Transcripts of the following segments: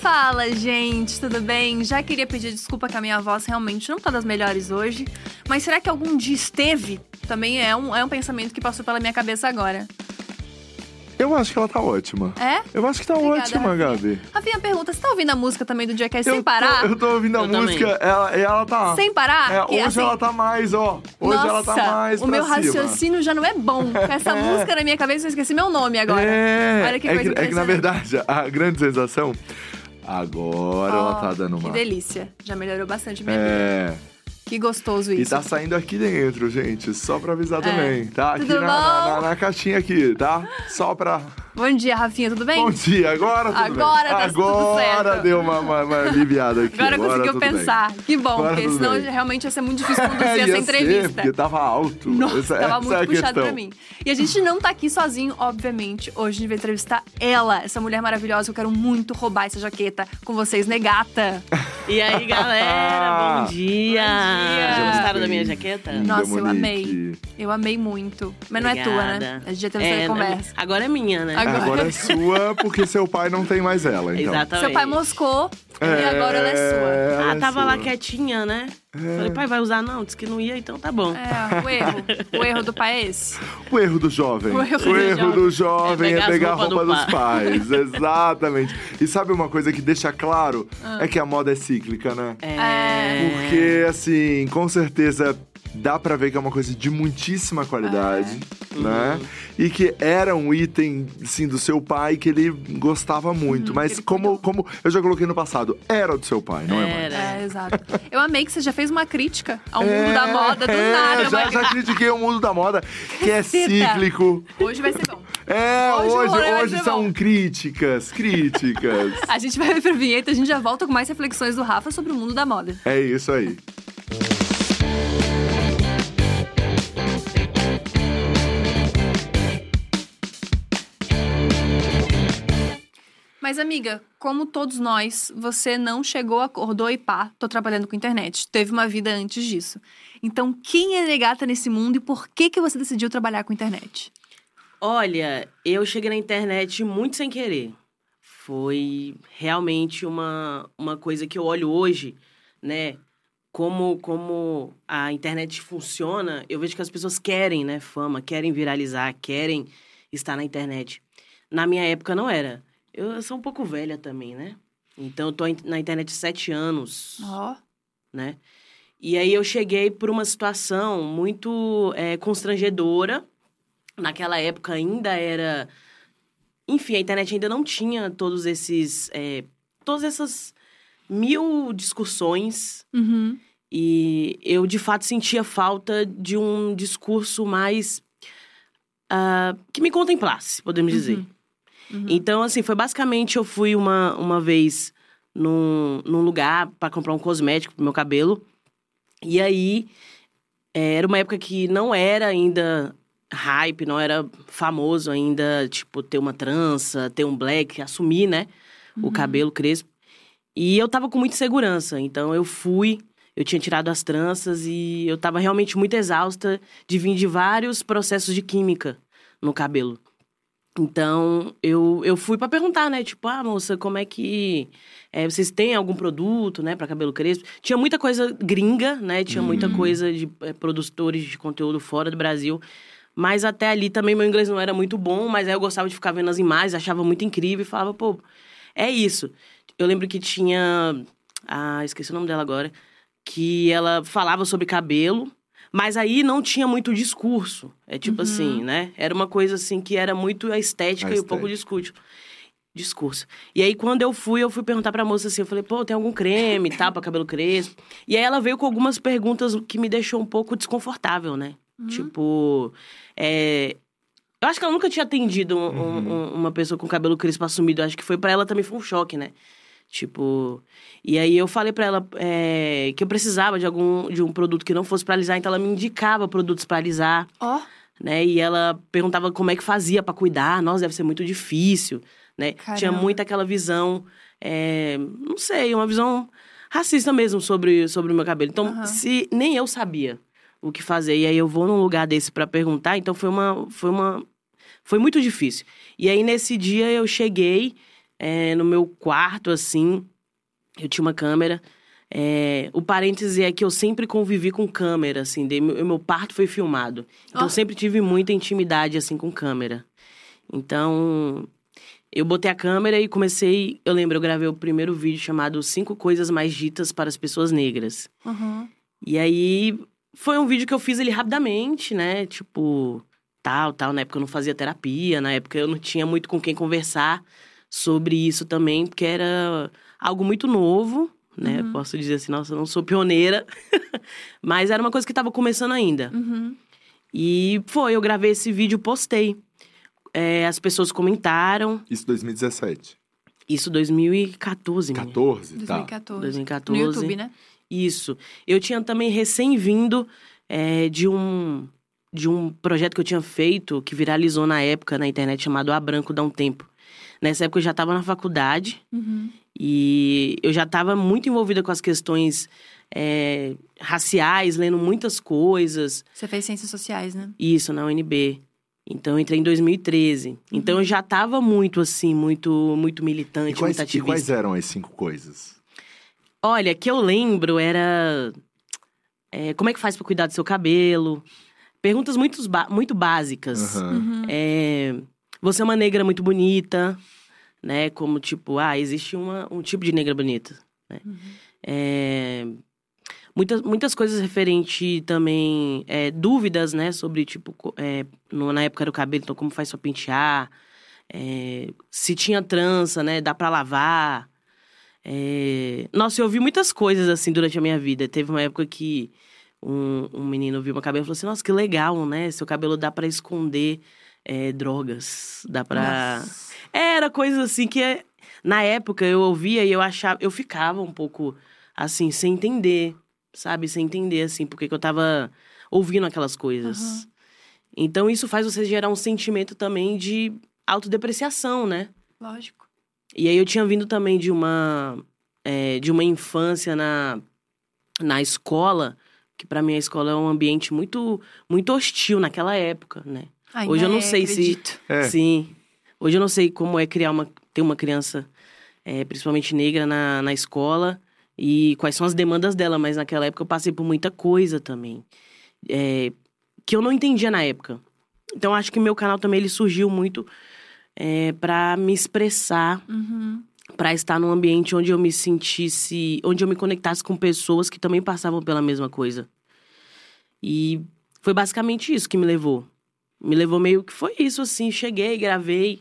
Fala, gente, tudo bem? Já queria pedir desculpa que a minha voz realmente não tá das melhores hoje, mas será que algum dia esteve? Também é um, é um pensamento que passou pela minha cabeça agora. Eu acho que ela tá ótima. É? Eu acho que tá Obrigada, ótima, Rafinha. Gabi. Rafinha pergunta, você tá ouvindo a música também do Jackass eu sem parar? Tô, eu tô ouvindo a Eu também. música, ela, e ela tá. Sem parar? É, hoje assim, ela tá mais, ó. Hoje Nossa, ela tá mais o meu cima. raciocínio já não é bom. Com essa música na minha cabeça, eu esqueci meu nome agora. É, Olha que é, coisa que, é que na verdade, a grande sensação. Agora ela tá dando Que uma. delícia. Já melhorou bastante minha vida. É. Que gostoso E isso. tá saindo aqui dentro, gente. Só pra avisar também, tá? Aqui É. Tudo na, na, bom? na- na caixinha aqui, tá? Só pra. Bom dia, Rafinha, tudo bem? Bom dia, agora tudo Agora bem. tá tudo Agora certo. deu uma, uma, uma aliviada aqui. Agora conseguiu tudo bem. pensar. Que bom, Agora porque tudo senão bem. realmente ia ser muito difícil conduzir É, essa ia ser, entrevista. porque tava alto. Nossa, essa, tava essa é muito a puxado questão. pra mim. E a gente não tá aqui sozinho, obviamente. Hoje a gente vai entrevistar ela, essa mulher maravilhosa que eu quero muito roubar essa jaqueta com vocês, Negata. E aí, galera, bom dia! dia. Já gostaram da minha jaqueta? Linda, Nossa, eu Monique. amei. Eu amei muito. Mas não é tua, né? Obrigada. A gente já teve É, essa conversa. Agora é minha, né? Agora- Agora é sua, porque seu pai não tem mais ela, então. Exatamente. Seu pai moscou e agora ela é sua. ela Ah, é tava lá sua. quietinha, né? Falei, pai, vai usar? Não, disse que não ia, então tá bom. É, o erro. O erro do pai é esse. O erro do jovem. O erro do do jovem É é pegar pegar, as a roupa do dos pais. Exatamente. E sabe uma coisa que deixa claro? É que a moda é cíclica, né? É. Porque, assim, com certeza dá pra ver que é uma coisa de muitíssima qualidade, É. né? E que era um item, sim, do seu pai que ele gostava muito. Mas Uhum, ele como, como eu já coloquei no passado, era do seu pai, não é mais. Era. É, exato. Eu amei que você já fez uma crítica ao mundo da moda do é, nada. Já, mas- já critiquei o mundo da moda, que é cíclico. Hoje vai ser bom. É, Hoje hoje, hoje são bom. críticas, críticas. A gente vai pra vinheta, a gente já volta com mais reflexões do Rafa sobre o mundo da moda. é isso aí. Mas, amiga, como todos nós, você não chegou, acordou e pá, tô trabalhando com internet. Teve uma vida antes disso. Então, quem é negata nesse mundo e por que, que você decidiu trabalhar com internet? Olha, eu cheguei na internet muito sem querer. Foi realmente uma, uma coisa que eu olho hoje, né? Como, como a internet funciona, eu vejo que as pessoas querem, né, fama, querem viralizar, querem estar na internet. Na minha época não era. Eu sou um pouco velha também, né? Então eu tô na internet há sete anos Ó, né? E aí eu cheguei por uma situação muito é, constrangedora. Naquela época ainda era... Enfim, a internet ainda não tinha todos esses... é, todas essas mil discussões. uhum. E eu, de fato, sentia falta de um discurso mais... ah, que me contemplasse, podemos dizer. Então, assim, foi basicamente eu fui uma, uma vez num, num lugar para comprar um cosmético pro meu cabelo. E aí, é, era uma época que não era ainda hype, não era famoso ainda, tipo, ter uma trança, ter um black, assumir, né? O cabelo crespo. E eu tava com muita insegurança, então eu fui, eu tinha tirado as tranças e eu tava realmente muito exausta de vir de vários processos de química no cabelo. Então, eu, eu fui pra perguntar, né? Tipo, ah, moça, como é que. é, vocês têm algum produto, né, pra cabelo crespo? Tinha muita coisa gringa, né? Tinha muita coisa de é, produtores de conteúdo fora do Brasil. Mas até ali também meu inglês não era muito bom, mas aí eu gostava de ficar vendo as imagens, achava muito incrível e falava, pô, É isso. Eu lembro que tinha. Ah, esqueci o nome dela agora. Que ela falava sobre cabelo, mas aí não tinha muito discurso. É tipo assim, né? Era uma coisa assim que era muito a estética A e um pouco discurso. Discurso. E aí, quando eu fui, eu fui perguntar pra moça assim, eu falei, pô, tem algum creme e tal, pra cabelo crespo? E aí ela veio com algumas perguntas que me deixou um pouco desconfortável, né? Tipo, é, eu acho que ela nunca tinha atendido um- um- um- uma pessoa com cabelo crespo assumido. Eu acho que foi pra ela também foi um choque, né? Tipo. E aí eu falei pra ela é, que eu precisava de algum de um produto que não fosse pra alisar, então ela me indicava produtos pra alisar, Ó, né? E ela perguntava como é que fazia pra cuidar. Nossa, deve ser muito difícil, né? Tinha Caramba. muito aquela visão, é, não sei, uma visão racista mesmo sobre, sobre o meu cabelo. Então, se nem eu sabia o que fazer, e aí eu vou num lugar desse pra perguntar, então foi uma, foi uma, foi muito difícil. E aí nesse dia eu cheguei é, no meu quarto assim, eu tinha uma câmera. é, o parêntese é que eu sempre convivi com câmera, assim, de, meu, meu parto foi filmado. Então Ó. eu sempre tive muita intimidade, assim, com câmera. Então, eu botei a câmera e comecei. Eu lembro, eu gravei o primeiro vídeo chamado Cinco Coisas Mais Ditas para as Pessoas Negras. uhum. E aí foi um vídeo que eu fiz ele rapidamente, né? Tipo, tal, tal. Na época eu não fazia terapia, na época eu não tinha muito com quem conversar sobre isso também, porque era algo muito novo, né? Posso dizer assim, nossa, eu não sou pioneira, mas era uma coisa que estava começando ainda. Uhum. E foi, eu gravei esse vídeo, postei. É, as pessoas comentaram. Isso 2017. Isso 2014, menina. 14, tá. 2014. 2014. No YouTube, né? Isso. Eu tinha também recém-vindo é, de um de um projeto que eu tinha feito que viralizou na época na internet chamado A Branco Dá um Tempo. Nessa época eu já estava na faculdade Uhum. e eu já estava muito envolvida com as questões é, raciais, lendo muitas coisas. Você fez ciências sociais, né? Isso, na UNB. Então eu entrei em 2013. Então eu já estava muito assim, muito muito E militante, quais, muito e ativista. quais eram as cinco coisas? Olha, que eu lembro era. é, como é que faz pra cuidar do seu cabelo? Perguntas muito, muito básicas. Uhum. É, você é uma negra muito bonita, né? Como tipo, ah, existe uma, um tipo de negra bonita. Né? É, muitas, muitas coisas referente também, é, dúvidas, né? Sobre, tipo, é, no- na época do cabelo, então como faz pra pentear. é, se tinha trança, né? Dá pra lavar. É, Nossa, eu ouvi muitas coisas assim durante a minha vida. Teve uma época que um, um menino viu meu cabelo e falou assim: Nossa, que legal, né? Seu cabelo dá pra esconder é, drogas. Dá pra. Era coisas assim que na época eu ouvia e eu achava. Eu ficava um pouco assim, sem entender, sabe? Sem entender, assim, porque que eu tava ouvindo aquelas coisas. Então isso faz você gerar um sentimento também de autodepreciação, né? Lógico. E aí eu tinha vindo também de uma é, de uma infância na, na escola, que pra mim a escola é um ambiente muito muito hostil naquela época, né? Ainda Hoje eu não é, sei se acredito. É. sim. Hoje eu não sei como é criar uma ter uma criança é, principalmente negra na, na escola e quais são as demandas dela, mas naquela época eu passei por muita coisa também. É, que eu não entendia na época. Então acho que meu canal também ele surgiu muito é, para me expressar, Uhum. para estar num ambiente onde eu me sentisse, onde eu me conectasse com pessoas que também passavam pela mesma coisa. E foi basicamente isso que me levou. Me levou meio que foi isso assim, cheguei, gravei.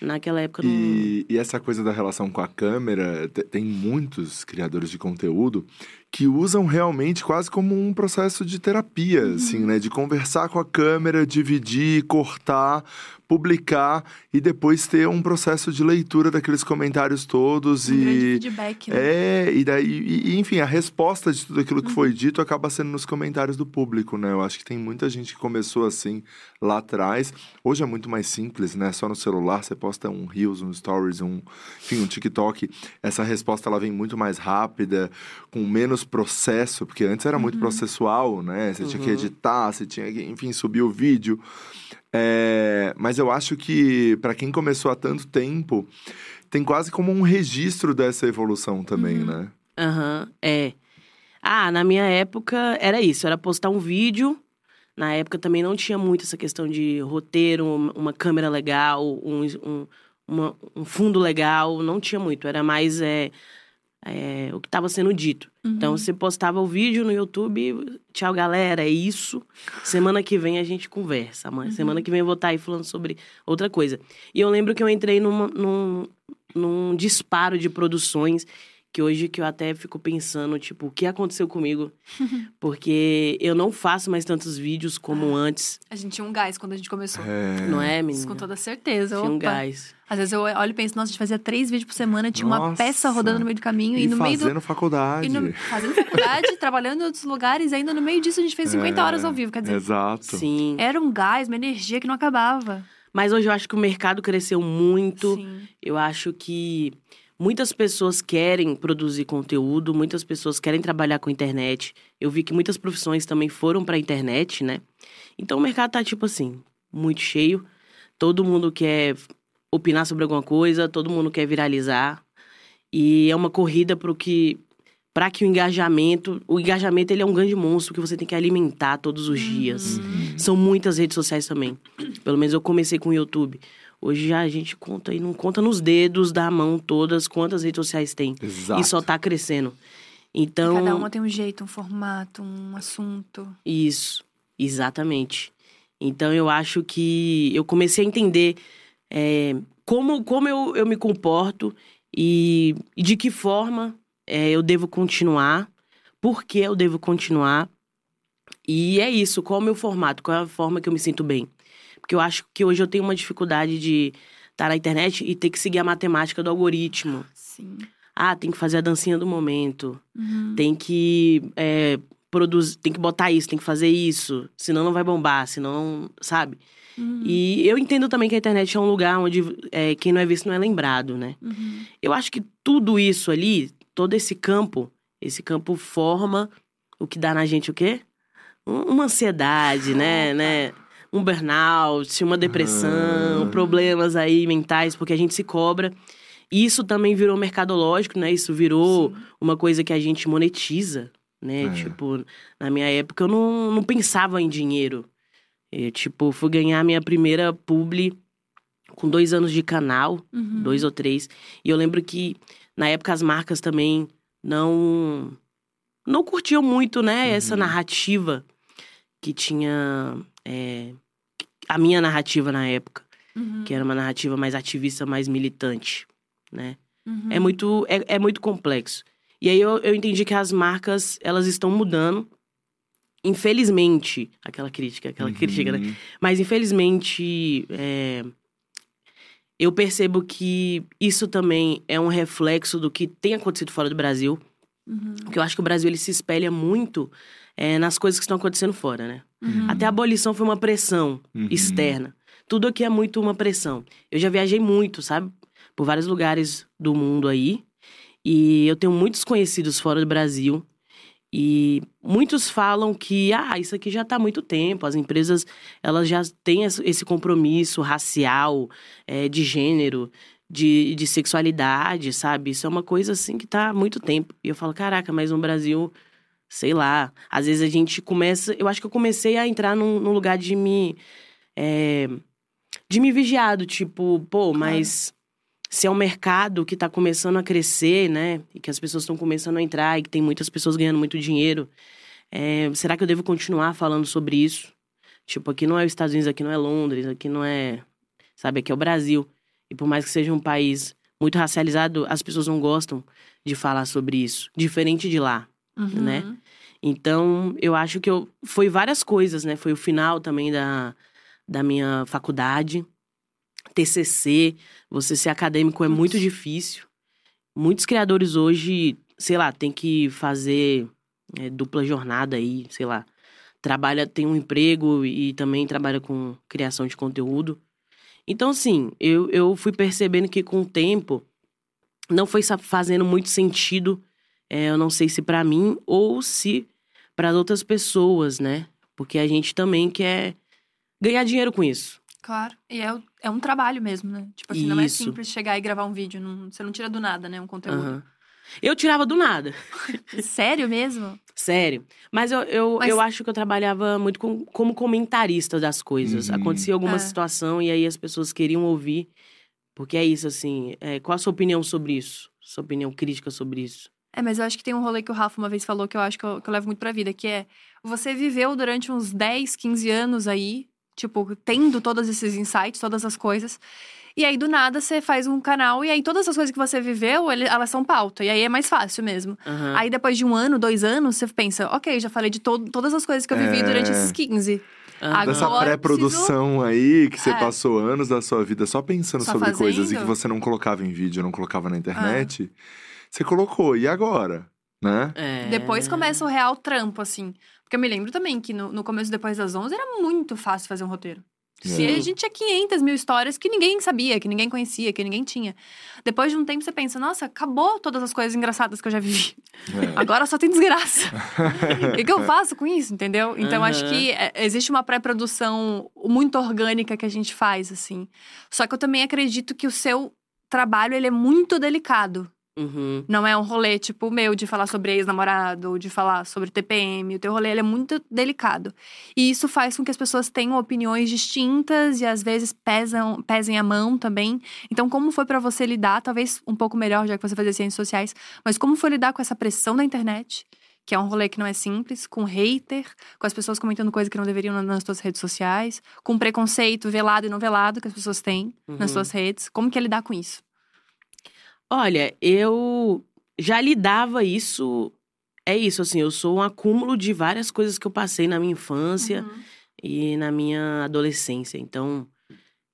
Naquela época E, e essa coisa da relação com a câmera, te- tem muitos criadores de conteúdo que usam realmente quase como um processo de terapia, assim, né? De conversar com a câmera, dividir, cortar, publicar e depois ter um processo de leitura daqueles comentários todos Um grande e feedback, né? é, e daí, e- e, enfim, a resposta de tudo aquilo que foi dito acaba sendo nos comentários do público, né? Eu acho que tem muita gente que começou assim lá atrás. Hoje é muito mais simples, né? Só no celular você posta um Reels, um Stories, um, enfim, um TikTok. Essa resposta ela vem muito mais rápida, com menos processo, porque antes era muito processual, né? Você tinha que editar, você tinha que, enfim, subir o vídeo. É, mas eu acho que para quem começou há tanto tempo, tem quase como um registro dessa evolução também, né? Aham, é. Ah, na minha época era isso, era postar um vídeo. Na época também não tinha muito essa questão de roteiro, um- uma câmera legal, um, um, uma- um fundo legal, não tinha muito. Era mais é, é, o que estava sendo dito. Então, você postava o vídeo no YouTube, tchau, galera, é isso. Semana que vem a gente conversa. Amanhã, Semana que vem eu vou estar aí falando sobre outra coisa. E eu lembro que eu entrei numa- num, num disparo de produções que hoje que eu até fico pensando, tipo, o que aconteceu comigo? Porque eu não faço mais tantos vídeos como antes, A gente tinha um gás quando a gente começou. não é, menina? Isso com toda certeza. Tinha um Opa. gás. Às vezes eu olho e penso, nossa, a gente fazia três vídeos por semana, tinha uma Nossa. peça rodando no meio do caminho e, E no meio fazendo do. faculdade. E no, fazendo faculdade, trabalhando em outros lugares, e ainda no meio disso a gente fez 50 É, horas ao vivo. Quer dizer, Exato. Sim. era um gás, uma energia que não acabava. Mas hoje eu acho que o mercado cresceu muito. Sim. Eu acho que muitas pessoas querem produzir conteúdo, muitas pessoas querem trabalhar com internet. Eu vi que muitas profissões também foram pra internet, né? Então o mercado tá tipo assim, muito cheio. Todo mundo quer opinar sobre alguma coisa, todo mundo quer viralizar. E é uma corrida pro que para que o engajamento, o engajamento ele é um grande monstro que você tem que alimentar todos os dias. São muitas redes sociais também. Pelo menos eu comecei com o YouTube. Hoje já a gente conta e não conta nos dedos da mão todas quantas redes sociais tem. Exato. E só tá crescendo. E Então, cada uma tem um jeito, um formato, um assunto. isso, exatamente. Então eu acho que eu comecei a entender é, como, como eu, eu me comporto e, e de que forma é, eu devo continuar, por que eu devo continuar. E é isso, qual é o meu formato, qual é a forma que eu me sinto bem. Porque eu acho que hoje eu tenho uma dificuldade de estar na internet e ter que seguir a matemática do algoritmo. Sim. Ah, tem que fazer a dancinha do momento. Uhum. Tem que é, produzir, tem que botar isso, tem que fazer isso. Senão não vai bombar, senão, sabe? Uhum. E eu entendo também que a internet é um lugar onde é, quem não é visto não é lembrado, né? Uhum. Eu acho que tudo isso ali, todo esse campo, esse campo forma o que dá na gente o quê? Um- Uma ansiedade, né, né? Um burnout, uma depressão, Ah. problemas aí mentais, porque a gente se cobra. E Isso também virou mercadológico, né? Isso virou uma coisa que a gente monetiza, né? É. Tipo, na minha época eu não, não pensava em dinheiro. Eu, tipo, fui ganhar minha primeira publi com dois anos de canal, Uhum. dois ou três. E eu lembro que, na época, as marcas também não... Não curtiam muito, né? Essa narrativa que tinha... é, a minha narrativa na época. Uhum. Que era uma narrativa mais ativista, mais militante, né? Uhum. É muito, é, é muito complexo. E aí eu, eu entendi que as marcas, elas estão mudando. Infelizmente, aquela crítica, aquela crítica, né? Uhum. Mas infelizmente, é, eu percebo que isso também é um reflexo do que tem acontecido fora do Brasil. Uhum. Porque eu acho que o Brasil ele se espelha muito é, nas coisas que estão acontecendo fora, né? Uhum. Até a abolição foi uma pressão Uhum. externa. Tudo aqui é muito uma pressão. Eu já viajei muito, sabe? Por vários lugares do mundo aí. E eu tenho muitos conhecidos fora do Brasil. E muitos falam que, ah, isso aqui já está há muito tempo. As empresas, elas já têm esse compromisso racial, é, de gênero, de, de sexualidade, sabe? Isso é uma coisa, assim, que está há muito tempo. E eu falo, caraca, mas no Brasil, sei lá. Às vezes a gente começa... Eu acho que eu comecei a entrar num, num lugar de me... é, de me vigiado, tipo, pô, mas se é um mercado que tá começando a crescer, né? E que as pessoas estão começando a entrar e que tem muitas pessoas ganhando muito dinheiro, é, será que eu devo continuar falando sobre isso? Tipo, aqui não é os Estados Unidos, aqui não é Londres, aqui não é. Sabe, aqui é o Brasil. E por mais que seja um país muito racializado, as pessoas não gostam de falar sobre isso. Diferente de lá Uhum. né? Então, eu acho que eu foi várias coisas, né? Foi o final também da, da minha faculdade, TCC, você ser acadêmico é muito difícil. Muitos criadores hoje, sei lá, tem que fazer é, dupla jornada aí, sei lá. Trabalha, tem um emprego e também trabalha com criação de conteúdo. Então, assim, eu, eu fui percebendo que com o tempo não foi fazendo muito sentido é, eu não sei se pra mim ou se para as outras pessoas, né? Porque a gente também quer ganhar dinheiro com isso. Claro. E é, é um trabalho mesmo, né? Tipo assim, não é Isso. simples chegar e gravar um vídeo. não- você não tira do nada, né? Um conteúdo. Aham. Eu tirava do nada, Sério mesmo? sério. Mas eu, eu, Mas- eu acho que eu trabalhava muito com- como comentarista das coisas. Uhum. Acontecia alguma É. situação e aí as pessoas queriam ouvir Porque é isso, assim. é, qual a sua opinião sobre isso? Sua opinião crítica sobre isso? É, mas eu acho que tem um rolê que o Rafa uma vez falou que eu acho que eu, que eu levo muito pra vida, que é você viveu durante uns 10, 15 anos aí, tipo, tendo todos esses insights, todas as coisas. E aí, do nada, você faz um canal e aí todas as coisas que você viveu, ele- elas são pauta. E aí é mais fácil mesmo. Aham. Aí depois de um ano, dois anos, você pensa, ok, já falei de to todas as coisas que eu vivi É. durante esses 15. Aham. Dessa Agora pré-produção aí, que você É. passou anos da sua vida só pensando Só sobre coisas e que fazendo. você não colocava em vídeo, não colocava na internet, você colocou. E agora? Né? É. Depois começa o real trampo, assim. Porque eu me lembro também que no, no começo, depois das 11, era muito fácil fazer um roteiro. Se É. a gente tinha 500 mil histórias que ninguém sabia, que ninguém conhecia, que ninguém tinha. Depois de um tempo, você pensa, nossa, acabou todas as coisas engraçadas que eu já vivi. É. Agora só tem desgraça. e o que eu faço com isso, entendeu? Então, acho Aham. que é, existe uma pré-produção muito orgânica que a gente faz, assim. Só que eu também acredito que o seu trabalho, ele é muito delicado. Uhum. Não é um rolê tipo o meu de falar sobre ex-namorado ou de falar sobre TPM. O teu rolê é muito delicado. E isso faz com que as pessoas tenham opiniões distintas e às vezes pesam, pesem a mão também. Então, como foi pra você lidar, talvez um pouco melhor, já que você fazia ciências sociais, mas como foi lidar com essa pressão da internet? Que é um rolê que não é simples, com hater, com as pessoas comentando coisas que não deveriam na- nas suas redes sociais, com preconceito velado e não velado que as pessoas têm nas Uhum. suas redes. Como que é lidar com isso? Olha, eu já lidava isso. É isso, assim, eu sou um acúmulo de várias coisas que eu passei na minha infância Uhum. e na minha adolescência. Então,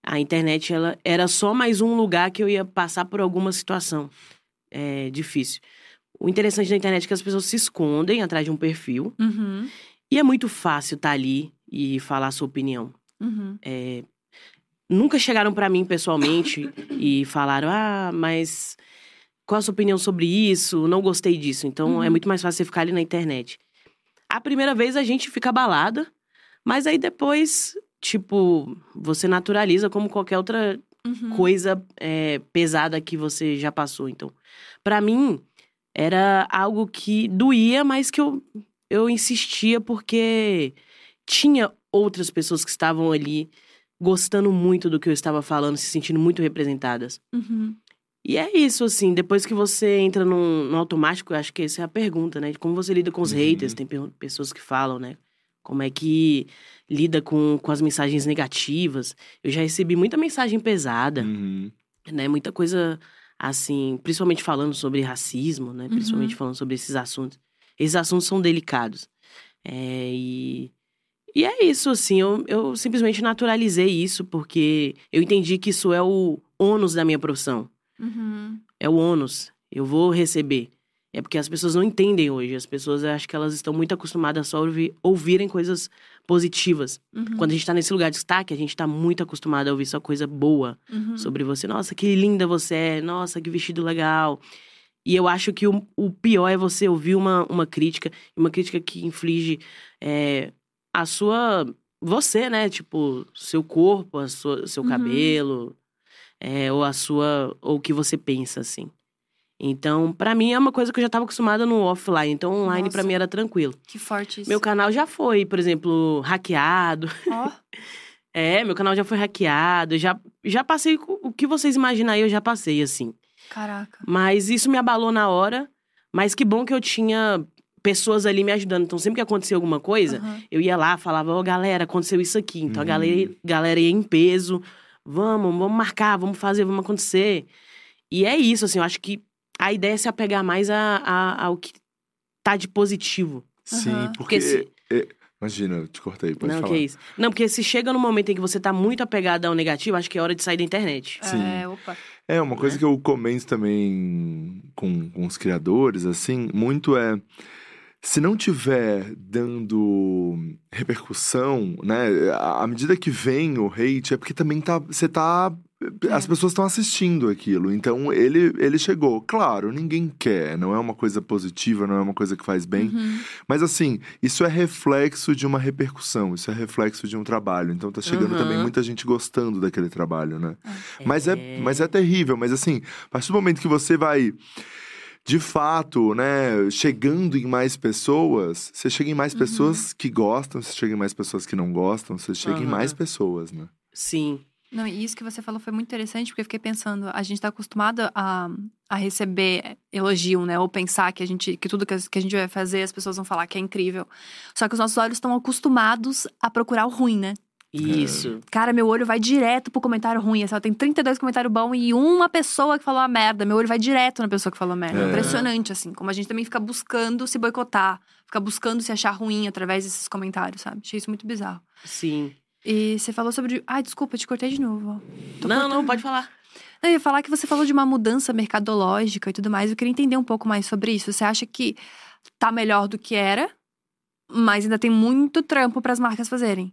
a internet ela era só mais um lugar que eu ia passar por alguma situação é, difícil. O interessante da internet é que as pessoas se escondem atrás de um perfil Uhum. e é muito fácil estar ali e falar a sua opinião. Uhum. É, nunca chegaram pra mim pessoalmente e falaram: ah, mas qual a sua opinião sobre isso? Não gostei disso. Então é Uhum. muito mais fácil você ficar ali na internet. A primeira vez a gente fica abalada, mas aí depois, tipo, você naturaliza como qualquer outra Uhum. coisa é, pesada que você já passou. Então, pra mim, era algo que doía, mas que eu, eu insistia porque tinha outras pessoas que estavam ali gostando muito do que eu estava falando, se sentindo muito representadas. Uhum. E é isso, assim, depois que você entra no, no automático, eu acho que essa é a pergunta, né? De como você lida com os Uhum. haters, tem pessoas que falam, né? Como é que lida com, com as mensagens negativas. Eu já recebi muita mensagem pesada, Uhum. né? Muita coisa, assim, principalmente falando sobre racismo, né? Principalmente falando sobre esses assuntos. Esses assuntos são delicados. É, e, e é isso, assim, eu, eu simplesmente naturalizei isso, porque eu entendi que isso é o ônus da minha profissão Uhum. é o ônus. Eu vou receber. É porque as pessoas não entendem hoje. As pessoas acho que elas estão muito acostumadas só a ouvir, ouvirem coisas positivas. Uhum. Quando a gente tá nesse lugar de destaque, a gente tá muito acostumado a ouvir só coisa boa Uhum. sobre você. Nossa, que linda você é. Nossa, que vestido legal. E eu acho que o, o pior é você ouvir uma, uma crítica, uma crítica que inflige é, a sua. Você, né? Tipo, seu corpo, a sua, seu Uhum. cabelo, é, ou a sua. ou o que você pensa, assim. Então, pra mim é uma coisa que eu já tava acostumada no offline. Então, online pra Nossa. mim era tranquilo. Que forte isso. Meu canal já foi, por exemplo, hackeado. Ó, É, meu canal já foi hackeado. Já, já passei o que vocês imaginam aí, eu já passei, assim. caraca. Mas isso me abalou na hora. Mas que bom que eu tinha pessoas ali me ajudando. Então, sempre que acontecia alguma coisa, Aham. eu ia lá, falava, ô galera, aconteceu isso aqui. Então a Uhum. galera, galera ia em peso. Vamos, vamos marcar, vamos fazer, vamos acontecer. E é isso, assim, eu acho que a ideia é se apegar mais a, a- ao que tá de positivo. Sim, Aham. porque. Porque se- é- Imagina, eu te cortei, pode não, falar. que é isso. Não, porque se chega no momento em que você tá muito apegado ao negativo, acho que é hora de sair da internet. Sim. É, opa. É, uma coisa né? que eu comento também com, com os criadores, assim, muito é. Se não tiver dando repercussão, né? À medida que vem o hate, é porque também tá. Você tá. As pessoas estão assistindo aquilo. Então, ele, ele chegou. Claro, ninguém quer. Não é uma coisa positiva, não é uma coisa que faz bem. Uhum. Mas assim, isso é reflexo de uma repercussão, isso é reflexo de um trabalho. Então tá chegando Uhum. também muita gente gostando daquele trabalho, né? Mas é, mas é terrível, mas assim, a partir do momento que você vai de fato, né, chegando em mais pessoas, você chega em mais pessoas que gostam, você chega em mais pessoas que não gostam, você chega em Uhum. mais pessoas, né? Sim. Não, e isso que você falou foi muito interessante, porque eu fiquei pensando, a gente tá acostumado a, a receber elogio, né? Ou pensar que a gente, que tudo que a, que a gente vai fazer, as pessoas vão falar que é incrível. Só que os nossos olhos estão acostumados a procurar o ruim, né? Isso. Cara, meu olho vai direto pro comentário ruim. Assim, tem 32 comentários bons e uma pessoa que falou a merda. Meu olho vai direto na pessoa que falou merda. É. Impressionante, assim. Como a gente também fica buscando se boicotar. Fica buscando se achar ruim através desses comentários, sabe? Achei isso muito bizarro. Sim. E você falou sobre. Ai, desculpa, te cortei de novo. Tô não, cortando. não, pode falar. Eu ia falar que você falou de uma mudança mercadológica e tudo mais. Eu queria entender um pouco mais sobre isso. Você acha que tá melhor do que era, mas ainda tem muito trampo para as marcas fazerem?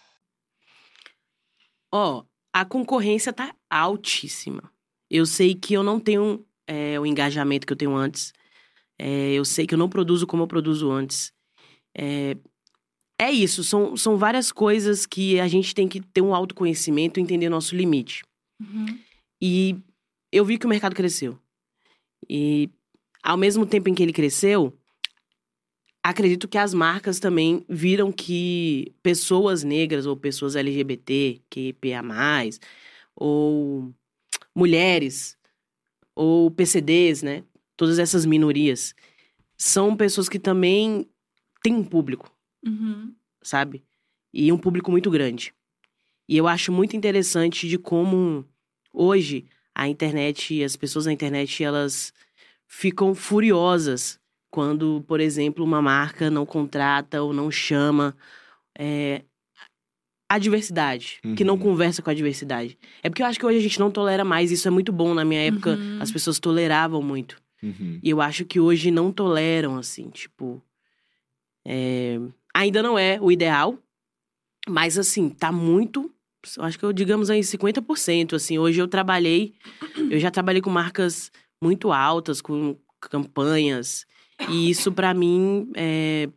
Ó, a concorrência tá altíssima. Eu sei que eu não tenho é, o engajamento que eu tenho antes. É, eu sei que eu não produzo como eu produzo antes. É, é isso, são, são várias coisas que a gente tem que ter um autoconhecimento e entender nosso limite. E eu vi que o mercado cresceu. E ao mesmo tempo em que ele cresceu, acredito que as marcas também viram que pessoas negras ou pessoas LGBT, QPA+, ou mulheres, ou PCDs, né? Todas essas minorias, são pessoas que também têm um público Uhum. sabe? E um público muito grande. E eu acho muito interessante de como hoje a internet e as pessoas na internet elas ficam furiosas quando, por exemplo, uma marca não contrata ou não chama é, a diversidade, que não Uhum. conversa com a diversidade. É porque eu acho que hoje a gente não tolera mais, isso é muito bom. Na minha época, Uhum. as pessoas toleravam muito. Uhum. E eu acho que hoje não toleram, assim, tipo. é, Ainda não é o ideal, mas, assim, tá muito. Eu acho que eu, digamos aí, 50%. Assim, hoje eu trabalhei. Eu já trabalhei com marcas muito altas, com campanhas. E isso, pra mim, é,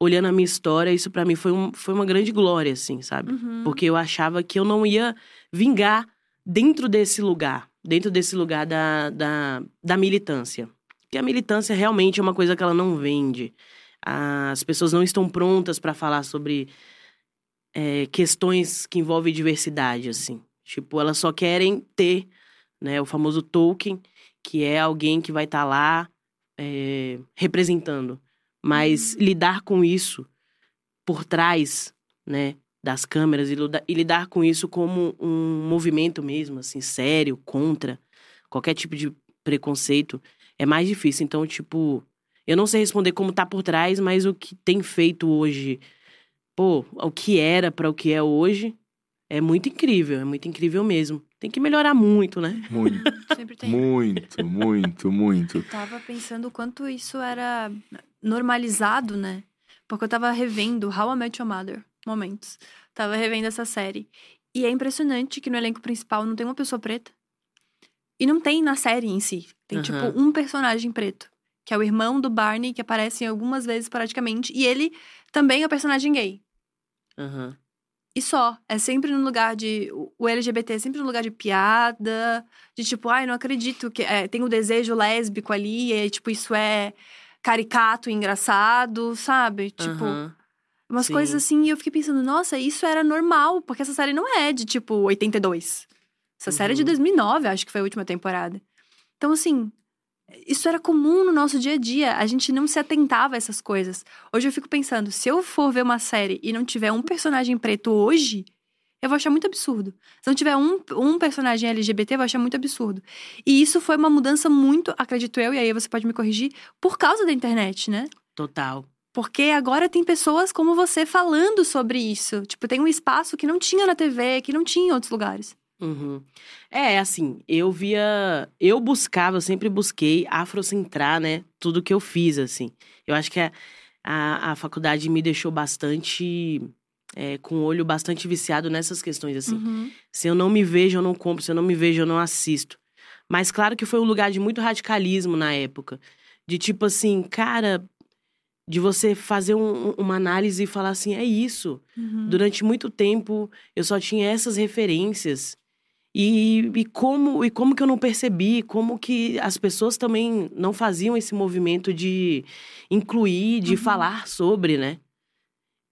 olhando a minha história, isso pra mim foi, um, foi uma grande glória, assim, sabe? Uhum. Porque eu achava que eu não ia vingar dentro desse lugar, dentro desse lugar da, da, da militância. Porque a militância realmente é uma coisa que ela não vende. As pessoas não estão prontas para falar sobre é, questões que envolvem diversidade, assim. Tipo, elas só querem ter né, o famoso token, que é alguém que vai estar lá é, representando. Mas lidar com isso por trás, né, das câmeras e, e lidar com isso como um movimento mesmo, assim, sério, contra qualquer tipo de preconceito, é mais difícil. Então, tipo, eu não sei responder como tá por trás, mas o que tem feito hoje, pô, o que era para o que é hoje, é muito incrível, é muito incrível mesmo. Tem que melhorar muito, né? Muito, Sempre tem. muito, muito, muito. Tava pensando o quanto isso era normalizado, né? Porque eu tava revendo How I Met Your Mother, momentos. Tava revendo essa série. E é impressionante que no elenco principal não tem uma pessoa preta. E não tem na série em si. Tem, Aham. tipo, um personagem preto. Que é o irmão do Barney, que aparece algumas vezes praticamente. E ele também é o personagem gay. Aham. E só. É sempre no lugar de. O LGBT é sempre no lugar de piada. De tipo, ai, não acredito que. é, tem o desejo lésbico ali. E, tipo, isso é caricato e engraçado, sabe? Tipo, Aham. umas sim. coisas assim. E eu fiquei pensando, nossa, isso era normal. Porque essa série não é de, tipo, 82. Essa série é de Uhum. 2009, acho que foi a última temporada. Então, assim. Isso era comum no nosso dia a dia. A gente não se atentava a essas coisas. Hoje eu fico pensando, se eu for ver uma série e não tiver um personagem preto hoje, eu vou achar muito absurdo. Se não tiver um, um personagem LGBT, eu vou achar muito absurdo. E isso foi uma mudança muito, acredito eu, e aí você pode me corrigir, por causa da internet, né? Total. Porque agora tem pessoas como você falando sobre isso. Tipo, tem um espaço que não tinha na TV, que não tinha em outros lugares. Uhum. É, assim, eu via. Eu buscava, eu sempre busquei afrocentrar, né? Tudo que eu fiz, assim. Eu acho que a, a, a faculdade me deixou bastante é, com o olho bastante viciado nessas questões, assim. Uhum. Se eu não me vejo, eu não compro. Se eu não me vejo, eu não assisto. Mas claro que foi um lugar de muito radicalismo na época. De tipo assim, cara, de você fazer um- uma análise e falar assim, é isso. Uhum. Durante muito tempo eu só tinha essas referências. E, e, como, e como que eu não percebi, como que as pessoas também não faziam esse movimento de incluir, de Uhum. falar sobre, né?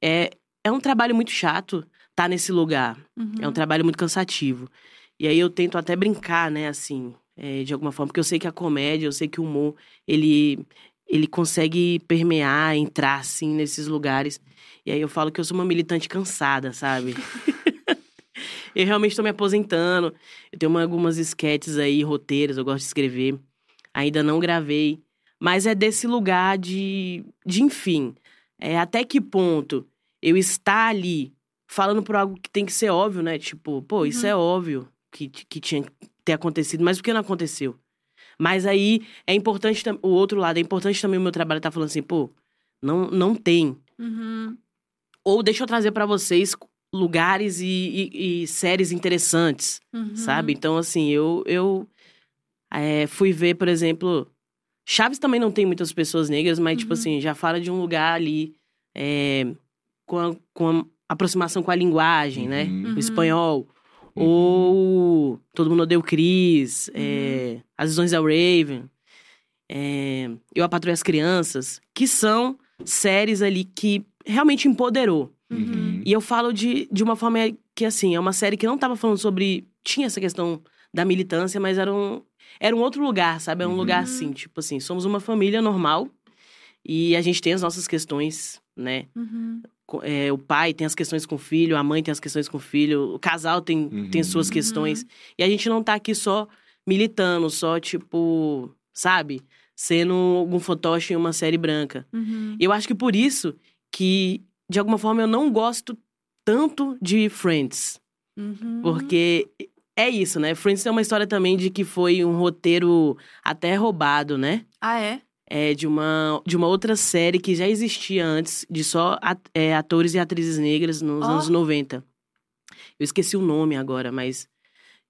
É, é um trabalho muito chato estar nesse lugar. Uhum. É um trabalho muito cansativo. E aí eu tento até brincar, né, assim, é, de alguma forma, porque eu sei que a comédia, eu sei que o humor, ele, ele consegue permear, entrar, assim, nesses lugares. E aí eu falo que eu sou uma militante cansada, sabe? eu realmente estou me aposentando. Eu tenho uma- algumas esquetes aí, roteiros, eu gosto de escrever. Ainda não gravei. Mas é desse lugar de, de enfim, é, até que ponto eu estar ali falando por algo que tem que ser óbvio, né? Tipo, pô, isso Uhum. é óbvio que, que tinha que ter acontecido, mas por que não aconteceu? Mas aí é importante, o outro lado, é importante também o meu trabalho estar falando assim, pô, não, não tem. Uhum. Ou deixa eu trazer pra vocês lugares e, e- e séries interessantes, Uhum. sabe? Então, assim, eu, eu é, fui ver, por exemplo. Chaves também não tem muitas pessoas negras, mas, tipo Uhum. assim, já fala de um lugar ali é, com, a, com a aproximação com a linguagem, né? Uhum. Uhum. O espanhol. Uhum. Ou Todo Mundo Odeia o Chris, é, As Visões da Raven, é, Eu, a Patrulha as Crianças, que são séries ali que realmente empoderou. Uhum. E eu falo de, de uma forma que, assim, é uma série que não tava falando sobre. Tinha essa questão da militância, mas era um, era um outro lugar, sabe? É um Uhum. lugar assim, tipo assim, somos uma família normal e a gente tem as nossas questões, né? Uhum. É, o pai tem as questões com o filho, a mãe tem as questões com o filho, o casal tem, Uhum. tem suas questões. E a gente não tá aqui só militando, só, tipo, sabe? Sendo algum fantoche em uma série branca. Uhum. E eu acho que por isso que, de alguma forma, eu não gosto tanto de Friends. Uhum. Porque é isso, né? Friends tem uma história também de que foi um roteiro até roubado, né? Ah, é? É de uma, de uma outra série que já existia antes, de só é, atores e atrizes negras nos Ó. anos 90. Eu esqueci o nome agora, mas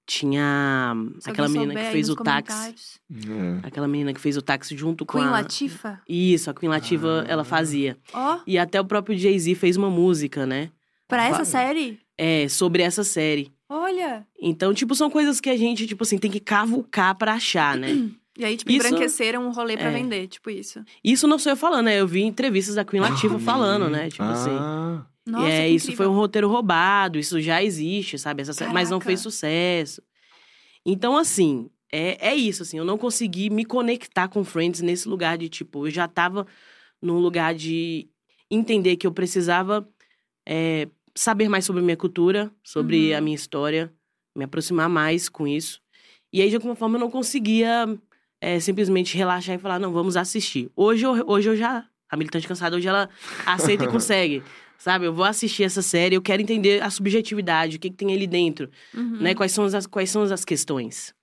tinha Se aquela menina souber que fez o táxi. É. Aquela menina que fez o táxi junto com Queen a. Latifah? Isso, a Queen Latifah, Ah. ela fazia. Ó, E até o próprio Jay-Z fez uma música, né? pra essa Vai. série? É, sobre essa série. Olha! Então, tipo, são coisas que a gente, tipo assim, tem que cavucar pra achar, né? E aí, tipo, Isso- embranqueceram um rolê pra É. vender, tipo isso. Isso não sou eu falando, né? Eu vi entrevistas da Queen Latifah falando, né? Tipo assim. Ah, Nossa, e é, que isso foi um roteiro roubado, isso já existe, sabe? Essa mas não fez sucesso. Então, assim, é, é isso, assim, eu não consegui me conectar com Friends nesse lugar de, tipo, eu já tava num lugar de entender que eu precisava é, saber mais sobre minha cultura, sobre Uhum. a minha história, me aproximar mais com isso. E aí, de alguma forma, eu não conseguia é, simplesmente relaxar e falar, não, vamos assistir. Hoje eu, hoje eu já. A militante cansada, hoje ela aceita e consegue. Sabe, eu vou assistir essa série, eu quero entender a subjetividade, o que, que tem ali dentro, Uhum. né? Quais são, as, quais são as questões.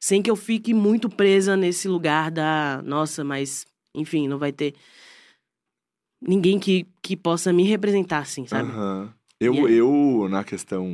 Sem que eu fique muito presa nesse lugar da. Nossa, mas, enfim, não vai ter ninguém que, que possa me representar, assim, sabe? aham. Eu, aí? eu, na questão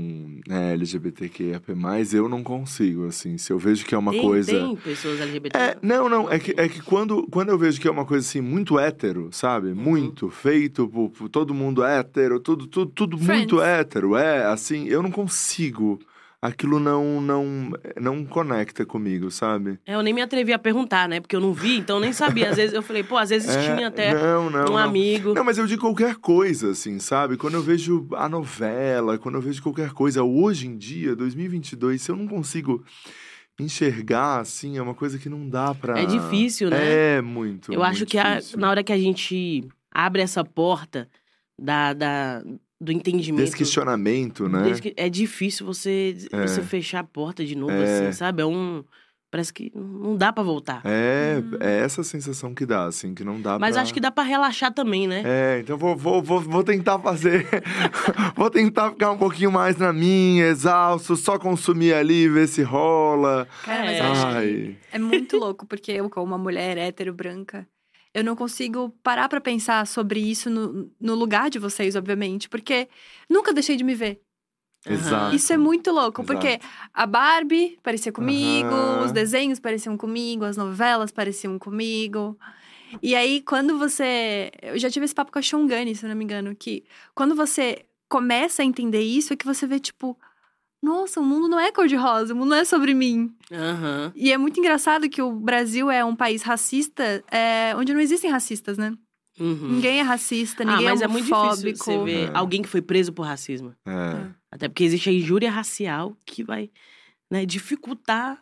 né, LGBTQIAP+, eu não consigo, assim. Se eu vejo que é uma tem, coisa... tem pessoas LGBT. É, não, não, é que, é que quando, quando eu vejo que é uma coisa assim, muito hétero, sabe? Uhum. Muito, feito por, por todo mundo hétero, tudo, tudo, tudo muito hétero, é, assim, eu não consigo. Aquilo não, não, não conecta comigo, sabe? É, eu nem me atrevi a perguntar, né? Porque eu não vi, então eu nem sabia. Às vezes eu falei, pô, às vezes É, tinha até não, não, um não. amigo. Não, mas eu digo qualquer coisa, assim, sabe? Quando eu vejo a novela, quando eu vejo qualquer coisa, hoje em dia, 2022, se eu não consigo enxergar, assim, é uma coisa que não dá pra... É difícil, né? É, muito, Eu acho muito que a- na hora que a gente abre essa porta da, da- do entendimento. Desse questionamento, né? desde que- é difícil você, É. você fechar a porta de novo, É. assim, sabe? É um. Parece que não dá pra voltar. É, Uhum. é essa sensação que dá, assim, que não dá Mas pra... acho que dá pra relaxar também, né? É, então vou, vou, vou, vou tentar fazer. vou tentar ficar um pouquinho mais na minha, exausto, só consumir ali, ver se rola. Cara, mas É. acho que Ai. é muito louco, porque eu, como uma mulher hétero branca, eu não consigo parar pra pensar sobre isso no, no lugar de vocês, obviamente, porque nunca deixei de me ver. Exato. Isso é muito louco, porque Exato. a Barbie parecia comigo, Aham. os desenhos pareciam comigo, as novelas pareciam comigo. E aí, quando você. Eu já tive esse papo com a Shongani, se eu não me engano, que quando você começa a entender isso, é que você vê, tipo, nossa, o mundo não é cor-de-rosa, o mundo não é sobre mim. Aham. E é muito engraçado que o Brasil é um país racista, é, onde não existem racistas, né? Uhum. Ninguém é racista, Ah, ninguém mas é é muito difícil você ver É. alguém que foi preso por racismo. É. Até porque existe a injúria racial que vai né, dificultar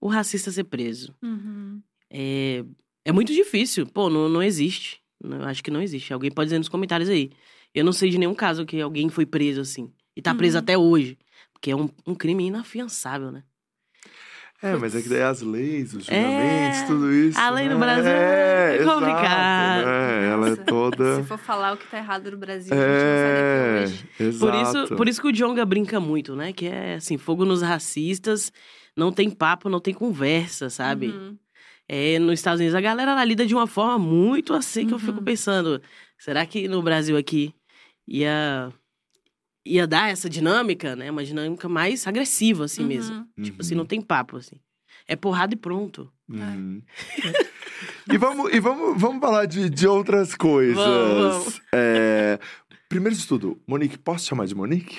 o racista ser preso. Uhum. É, é muito difícil. Pô, não, não existe. Eu acho que não existe. Alguém pode dizer nos comentários aí. Eu não sei de nenhum caso que alguém foi preso assim. E tá preso Uhum. até hoje. Porque é um, um crime inafiançável, né? É, mas é que daí as leis, os É, julgamentos, tudo isso. a lei no né? Brasil é, é exato, complicado. né? Ela é toda. Se for falar o que tá errado no Brasil, a gente não É. Por isso, por isso que o Jonga brinca muito, né? Que é assim, fogo nos racistas, não tem papo, não tem conversa, sabe? Uhum. É, nos Estados Unidos a galera ela lida de uma forma muito assim que eu fico Uhum. pensando, será que no Brasil aqui ia ia dar essa dinâmica, né? Uma dinâmica mais agressiva assim mesmo. Uhum. Tipo assim, não tem papo assim. É porrada e pronto. Uhum. e vamos, e vamos, vamos falar de, de outras coisas. Vamos, vamos. É, primeiro de tudo, Monique, posso chamar de Monique?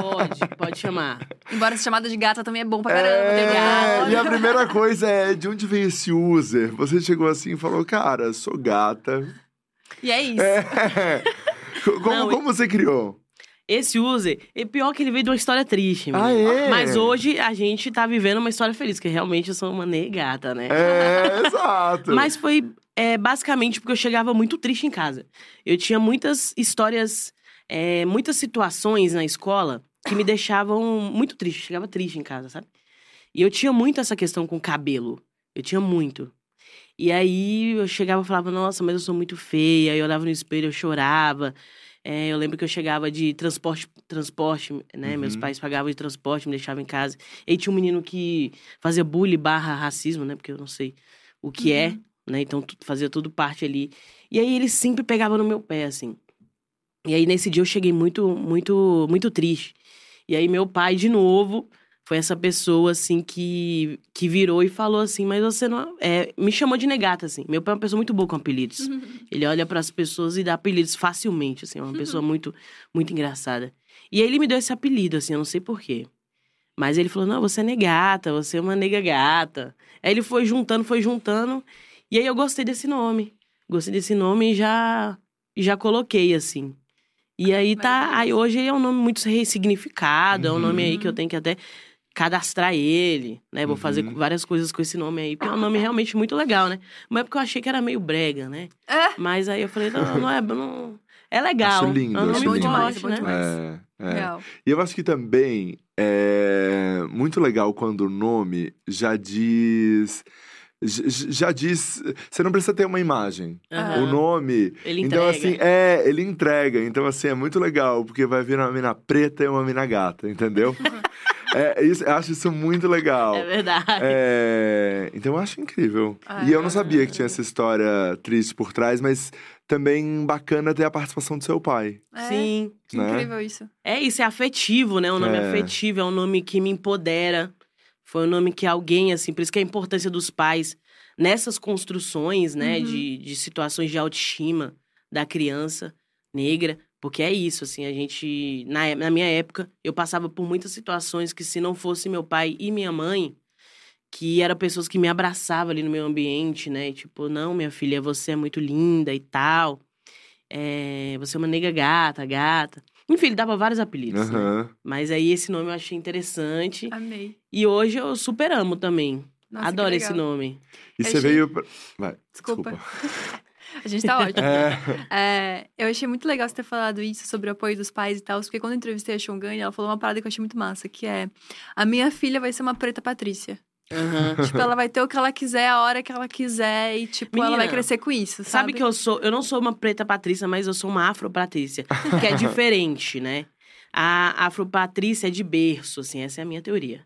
Pode, pode chamar. Embora essa chamada de gata também é bom pra caramba, É, e a primeira coisa é, de onde veio esse user? Você chegou assim e falou, cara, sou gata. E é isso. É. Co- Como, Não, como você criou? Esse user, é pior que ele veio de uma história triste, Ah, é? Mas hoje a gente tá vivendo uma história feliz, que realmente eu sou uma negata, né? É, exato. Mas foi é, basicamente porque eu chegava muito triste em casa. Eu tinha muitas histórias, é, muitas situações na escola que me deixavam muito triste. Eu chegava triste em casa, sabe? E eu tinha muito essa questão com cabelo. Eu tinha muito. E aí eu chegava e falava, nossa, mas eu sou muito feia. Eu olhava no espelho, eu chorava. É, eu lembro que eu chegava de transporte, transporte, né? Meus Uhum. pais pagavam de transporte, me deixavam em casa. E tinha um menino que fazia bullying barra racismo, né? Porque eu não sei o que é, né? Então fazia tudo parte ali. E aí ele sempre pegava no meu pé, assim. E aí nesse dia eu cheguei muito, muito, muito triste. E aí meu pai, de novo, foi essa pessoa, assim, que, que virou e falou assim, mas você não... É, me chamou de negata, assim. Meu pai é uma pessoa muito boa com apelidos. Ele olha para as pessoas e dá apelidos facilmente, assim. É uma pessoa muito, muito engraçada. E aí ele me deu esse apelido, assim, eu não sei porquê. Mas ele falou, não, você é negata, você é uma nega gata. Aí ele foi juntando, foi juntando. E aí eu gostei desse nome. Gostei desse nome e já, e já coloquei, assim. E aí tá. Aí hoje é um nome muito ressignificado, é um nome aí que eu tenho que até cadastrar ele, né? Vou fazer Uhum. várias coisas com esse nome aí, porque é um nome realmente muito legal, né? Uma época eu achei que era meio brega, né? É. Mas aí eu falei, não, não é. Não... É legal. Acho lindo, é um acho nome lindo. forte, É bom né? demais. É, é. Legal. E eu acho que também é muito legal quando o nome já diz. Já diz. Você não precisa ter uma imagem. Aham. O nome. Ele Então, entrega. assim, é, ele entrega. Então, assim, é muito legal, porque vai vir uma mina preta e uma mina gata, entendeu? é, isso, eu acho isso muito legal. É verdade. É, então eu acho incrível. Ah, e eu não sabia que tinha essa história triste por trás, mas também bacana ter a participação do seu pai. É, Sim. Que né? incrível isso. É isso, é afetivo, né? Um nome É. afetivo, é um nome que me empodera. Foi um nome que alguém, assim, por isso que a importância dos pais nessas construções, né, Uhum. de, de situações de autoestima da criança negra. Porque é isso, assim, a gente. Na, é- na minha época, eu passava por muitas situações que, se não fosse meu pai e minha mãe, que eram pessoas que me abraçavam ali no meu ambiente, né? e Tipo, não, minha filha, você é muito linda e tal. É, você é uma nega gata, gata. Enfim, ele dava vários apelidos. né? Aham. Mas aí esse nome eu achei interessante. Amei. E hoje eu super amo também. Nossa, Adoro esse nome. E Eu você achei- veio. pra- Vai, Desculpa. desculpa. A gente tá ótimo. É. É, eu achei muito legal você ter falado isso sobre o apoio dos pais e tal, porque quando eu entrevistei a Shongani, ela falou uma parada que eu achei muito massa, que é a minha filha vai ser uma preta Patrícia. Aham. tipo, ela vai ter o que ela quiser, a hora que ela quiser, e, tipo, ela Menina, vai crescer com isso, sabe? Sabe que eu sou. Eu não sou uma preta patrícia, mas eu sou uma afro-patrícia. que é diferente, né? A afro-patrícia é de berço, assim, essa é a minha teoria.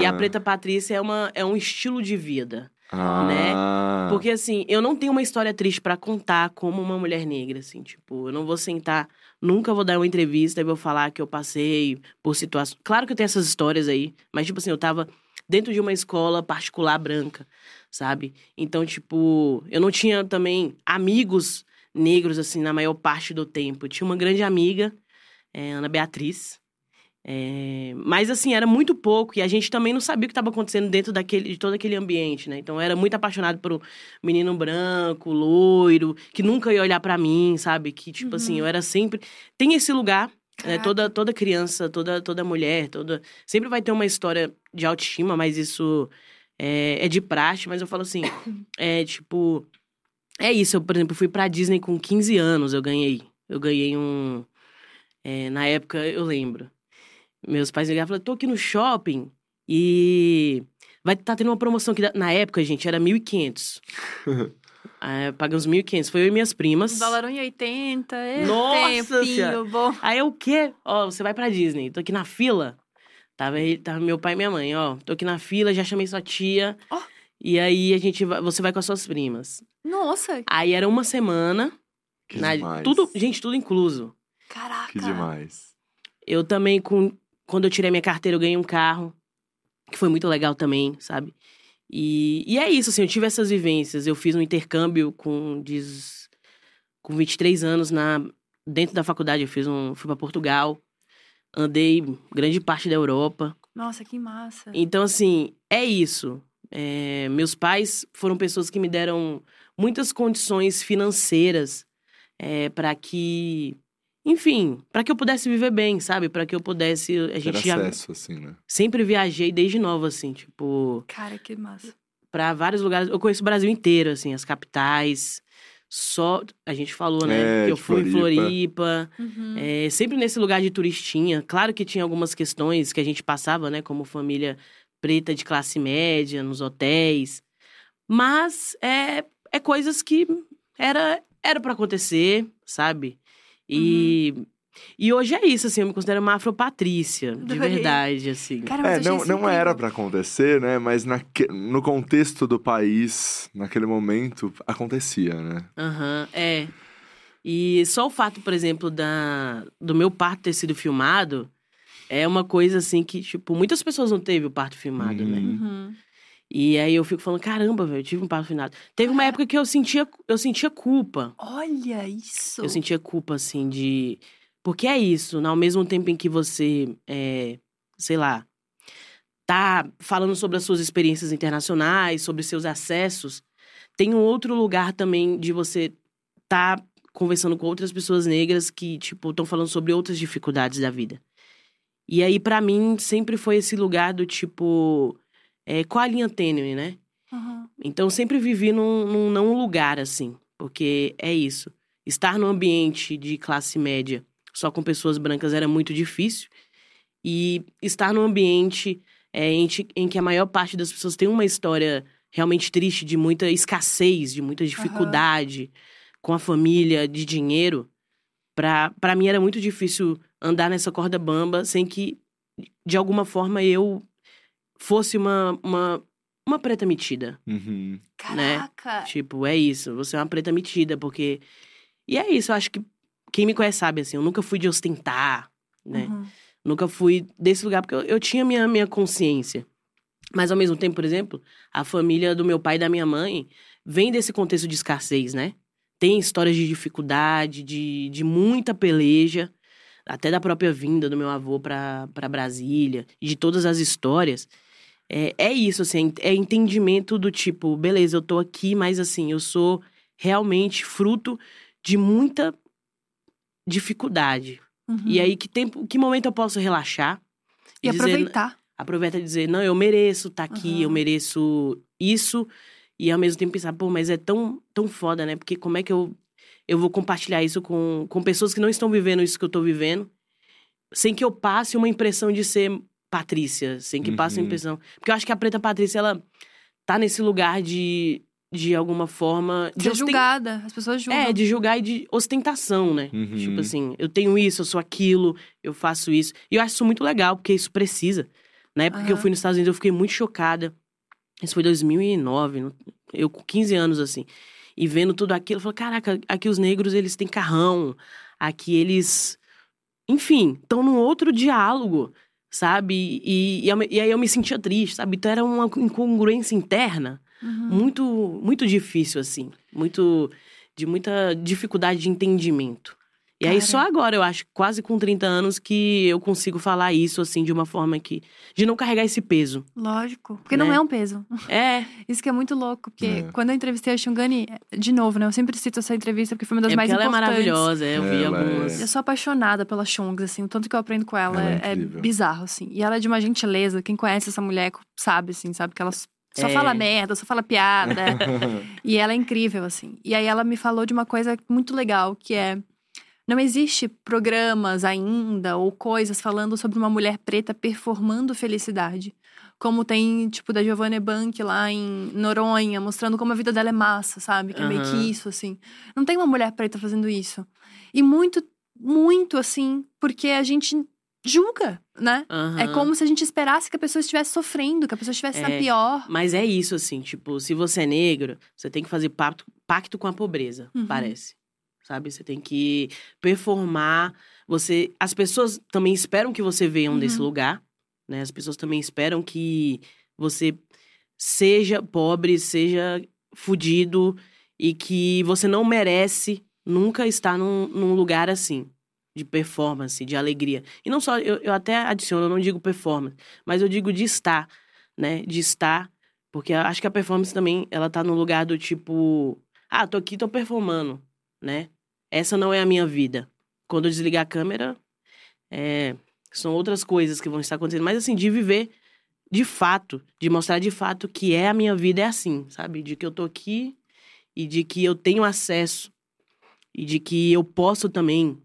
E a preta patrícia é, uma, é um estilo de vida. Ah. Porque assim, eu não tenho uma história triste pra contar como uma mulher negra, assim, tipo, eu não vou sentar, nunca vou dar uma entrevista e vou falar que eu passei por situações. Claro que eu tenho essas histórias aí, mas tipo assim, eu tava dentro de uma escola particular branca, sabe? Então, tipo, eu não tinha também amigos negros assim na maior parte do tempo. Eu tinha uma grande amiga, é, Ana Beatriz, é, mas assim, era muito pouco e a gente também não sabia o que estava acontecendo dentro daquele, de todo aquele ambiente, né? Então eu era muito apaixonado por um menino branco, loiro, que nunca ia olhar para mim, sabe? Que tipo assim, eu era sempre. Tem esse lugar, né? Toda, toda criança, toda, toda mulher, toda. Sempre vai ter uma história de autoestima, mas isso é, é de praxe, mas eu falo assim, é tipo. É isso, eu, por exemplo, fui pra Disney com 15 anos, eu ganhei. Eu ganhei um. é, na época, eu lembro. Meus pais ligaram e falaram: tô aqui no shopping e vai estar tá tendo uma promoção que na época, gente, era 1.500. é, pagamos 1.500. Foi eu e minhas primas. Dólar 1,80. É Nossa tempinho bom. Aí o quê? Ó, você vai pra Disney. Tô aqui na fila. Tava, tava meu pai e minha mãe, ó. Tô aqui na fila, já chamei sua tia. Ó. E aí a gente vai, você vai com as suas primas. Nossa, Aí era uma semana. Que na- demais. tudo, gente, tudo incluso. caraca. Que demais. Eu também, com, quando eu tirei minha carteira, eu ganhei um carro. Que foi muito legal também, sabe? E, e é isso, assim, eu tive essas vivências. Eu fiz um intercâmbio com, diz, com 23 anos na, dentro da faculdade. Eu fiz um, fui para Portugal. Andei grande parte da Europa. Nossa, que massa. Então, assim, é isso. É, meus pais foram pessoas que me deram muitas condições financeiras é, para que, enfim, para que eu pudesse viver bem, sabe? Para que eu pudesse. A Ter gente já acesso, assim, né? sempre viajei desde nova, assim, tipo, Cara, que massa. para vários lugares. Eu conheço o Brasil inteiro, assim, as capitais. Só. A gente falou, né? É, que eu fui em Floripa. Floripa. Uhum. É, sempre nesse lugar de turistinha. Claro que tinha algumas questões que a gente passava, né? Como família preta de classe média, nos hotéis. Mas é, é coisas que era era para acontecer, sabe? E, e hoje é isso, assim, eu me considero uma afropatrícia, de verdade, assim. Cara, É, não, não era pra acontecer, né? Mas naque- no contexto do país, naquele momento, acontecia, né? Aham, é. E só o fato, por exemplo, da, do meu parto ter sido filmado é uma coisa assim que, tipo, muitas pessoas não teve o parto filmado, né? Uhum. E aí eu fico falando, caramba, velho, eu tive um parto filmado. Teve uma época que eu sentia, eu sentia culpa. Olha isso. Eu sentia culpa, assim, de. Porque é isso, né? ao mesmo tempo em que você, é, sei lá, tá falando sobre as suas experiências internacionais, sobre seus acessos, tem um outro lugar também de você tá conversando com outras pessoas negras que, tipo, estão falando sobre outras dificuldades da vida. E aí, pra mim, sempre foi esse lugar do tipo. É, qual a linha tênue, né? Uhum. Então, sempre vivi num, num não lugar, assim. Porque é isso. Estar num ambiente de classe média só com pessoas brancas era muito difícil. E estar num ambiente é, em, em que a maior parte das pessoas tem uma história realmente triste, de muita escassez, de muita dificuldade com a família, de dinheiro. Pra mim era muito difícil andar nessa corda bamba sem que, de alguma forma, eu fosse uma, uma, uma preta metida. Uhum. Caraca. Tipo, é isso, você é uma preta metida, porque. E é isso, eu acho que quem me conhece sabe, assim, eu nunca fui de ostentar, né? Uhum. Nunca fui desse lugar, porque eu, eu tinha minha, minha consciência. Mas ao mesmo tempo, por exemplo, a família do meu pai e da minha mãe vem desse contexto de escassez, né? Tem histórias de dificuldade, de, de muita peleja, até da própria vinda do meu avô pra pra Brasília, e de todas as histórias. É, é isso, assim, é entendimento do tipo, beleza, eu tô aqui, mas assim, eu sou realmente fruto de muita dificuldade. Uhum. E aí, que tempo, que momento eu posso relaxar? E dizer- aproveitar. aproveita e dizer, não, eu mereço estar aqui, Aham. eu mereço isso. E ao mesmo tempo pensar, pô, mas é tão, tão foda, né? Porque como é que eu, eu vou compartilhar isso com, com pessoas que não estão vivendo isso que eu tô vivendo, sem que eu passe uma impressão de ser Patrícia, sem que passe uma Uhum. impressão. Porque eu acho que a Preta Patrícia, ela tá nesse lugar de, de alguma forma. De Ser osten- julgada. As pessoas julgam. É, de julgar e de ostentação, né? Uhum. Tipo assim, eu tenho isso, eu sou aquilo, eu faço isso. E eu acho isso muito legal, porque isso precisa. Na época que eu fui nos Estados Unidos, eu fiquei muito chocada. Isso foi 2009, no- eu com 15 anos, assim. E vendo tudo aquilo, eu falei, caraca, aqui os negros, eles têm carrão. Aqui eles, enfim, estão num outro diálogo, sabe? E, e, eu e aí eu me sentia triste, sabe? Então era uma incongruência interna muito, muito difícil, assim. Muito, de muita dificuldade de entendimento. E aí, só agora, eu acho, quase com 30 anos, que eu consigo falar isso, assim, de uma forma que... De não carregar esse peso. Lógico. Porque Né? não é um peso. É, Isso que é muito louco. Porque É. quando eu entrevistei a Xungani, de novo, né? Eu sempre cito essa entrevista porque foi uma das é mais porque ela é importantes. maravilhosa, eu vi Ela é- algumas. Eu sou apaixonada pela Chungs, assim, o tanto que eu aprendo com ela, Ela é é, bizarro, assim. E ela é de uma gentileza, quem conhece essa mulher sabe, assim, sabe que ela só É. fala merda, só fala piada. e ela é incrível, assim. E aí ela me falou de uma coisa muito legal, que é não existe programas ainda ou coisas falando sobre uma mulher preta performando felicidade. Como tem, tipo, da Giovanna Bank lá em Noronha, mostrando como a vida dela é massa, sabe? Que é meio que isso, assim. Não tem uma mulher preta fazendo isso. E muito, muito, assim, porque a gente julga, né? É Aham. como se a gente esperasse que a pessoa estivesse sofrendo, que a pessoa estivesse na É. pior. Mas é isso, assim, tipo, se você é negro, você tem que fazer pacto, pacto com a pobreza, Uhum. parece. Sabe? Você tem que performar. Você. As pessoas também esperam que você venha Uhum. desse lugar, né? As pessoas também esperam que você seja pobre, seja fudido e que você não merece nunca estar num, num lugar assim. De performance, de alegria. E não só, eu, eu até adiciono, eu não digo performance, mas eu digo de estar, né? De estar. Porque acho que a performance também, ela tá no lugar do tipo, ah, tô aqui, tô performando, né? Essa não é a minha vida. Quando eu desligar a câmera, é, são outras coisas que vão estar acontecendo. Mas assim, de viver de fato, de mostrar de fato que é a minha vida é assim, sabe? De que eu tô aqui e de que eu tenho acesso e de que eu posso também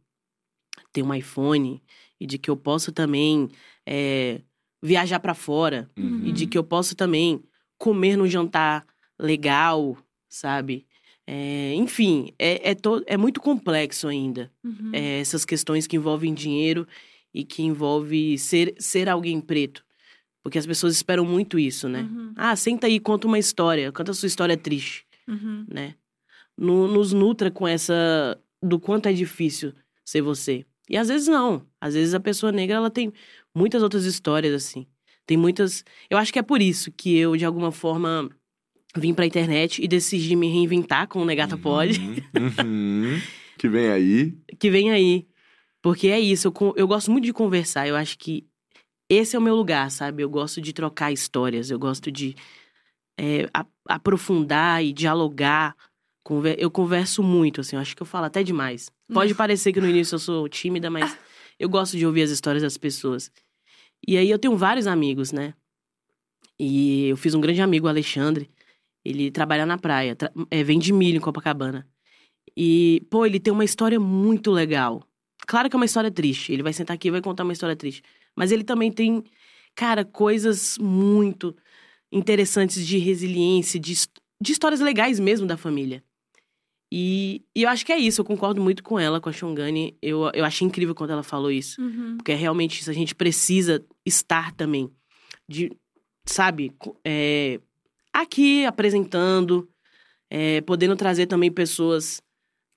ter um iPhone e de que eu posso também é, viajar pra fora Uhum. e de que eu posso também comer num jantar legal, sabe? É, enfim, é, é, to- é muito complexo ainda Uhum. é, essas questões que envolvem dinheiro e que envolve ser, ser alguém preto. Porque as pessoas esperam muito isso, né? Uhum. Ah, senta aí, conta uma história, conta a sua história triste, Uhum. né? No- nos nutra com essa do quanto é difícil ser você. E às vezes não. Às vezes a pessoa negra ela tem muitas outras histórias assim. Tem muitas. Eu acho que é por isso que eu de alguma forma vim pra internet e decidi me reinventar com o Negata Pode Uhum. Que vem aí. que vem aí. Porque é isso, eu, eu gosto muito de conversar. Eu acho que esse é o meu lugar, sabe? Eu gosto de trocar histórias, eu gosto de é, a- aprofundar e dialogar. Conver- eu converso muito, assim, eu acho que eu falo até demais. Pode parecer que no início eu sou tímida, mas eu gosto de ouvir as histórias das pessoas. E aí eu tenho vários amigos, né? E eu fiz um grande amigo, o Alexandre. Ele trabalha na praia, tra- é, vende milho em Copacabana. E, pô, ele tem uma história muito legal. Claro que é uma história triste. Ele vai sentar aqui e vai contar uma história triste. Mas ele também tem, cara, coisas muito interessantes de resiliência, de, de histórias legais mesmo da família. E, e eu acho que é isso. Eu concordo muito com ela, com a Shongani. Eu, eu achei incrível quando ela falou isso. Uhum. Porque é realmente isso. A gente precisa estar também. De, sabe, é, aqui apresentando, é, podendo trazer também pessoas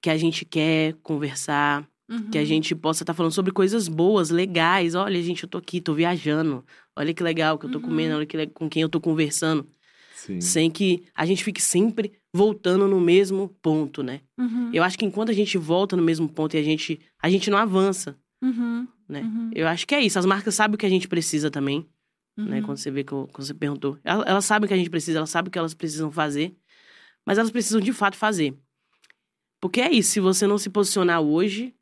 que a gente quer conversar, que a Uhum. gente possa estar falando sobre coisas boas, legais. Olha, gente, eu tô aqui, tô viajando. Olha que legal que eu tô Uhum. comendo, olha que le- com quem eu tô conversando. Sim. Sem que a gente fique sempre voltando no mesmo ponto, né? Uhum. Eu acho que enquanto a gente volta no mesmo ponto e a gente, a gente não avança, Uhum. né? Uhum. Eu acho que é isso. As marcas sabem o que a gente precisa também, né? Uhum. Quando você vê que eu- quando você perguntou. Elas, elas sabem o que a gente precisa, elas sabem o que elas precisam fazer, mas elas precisam de fato fazer. Porque é isso, se você não se posicionar hoje,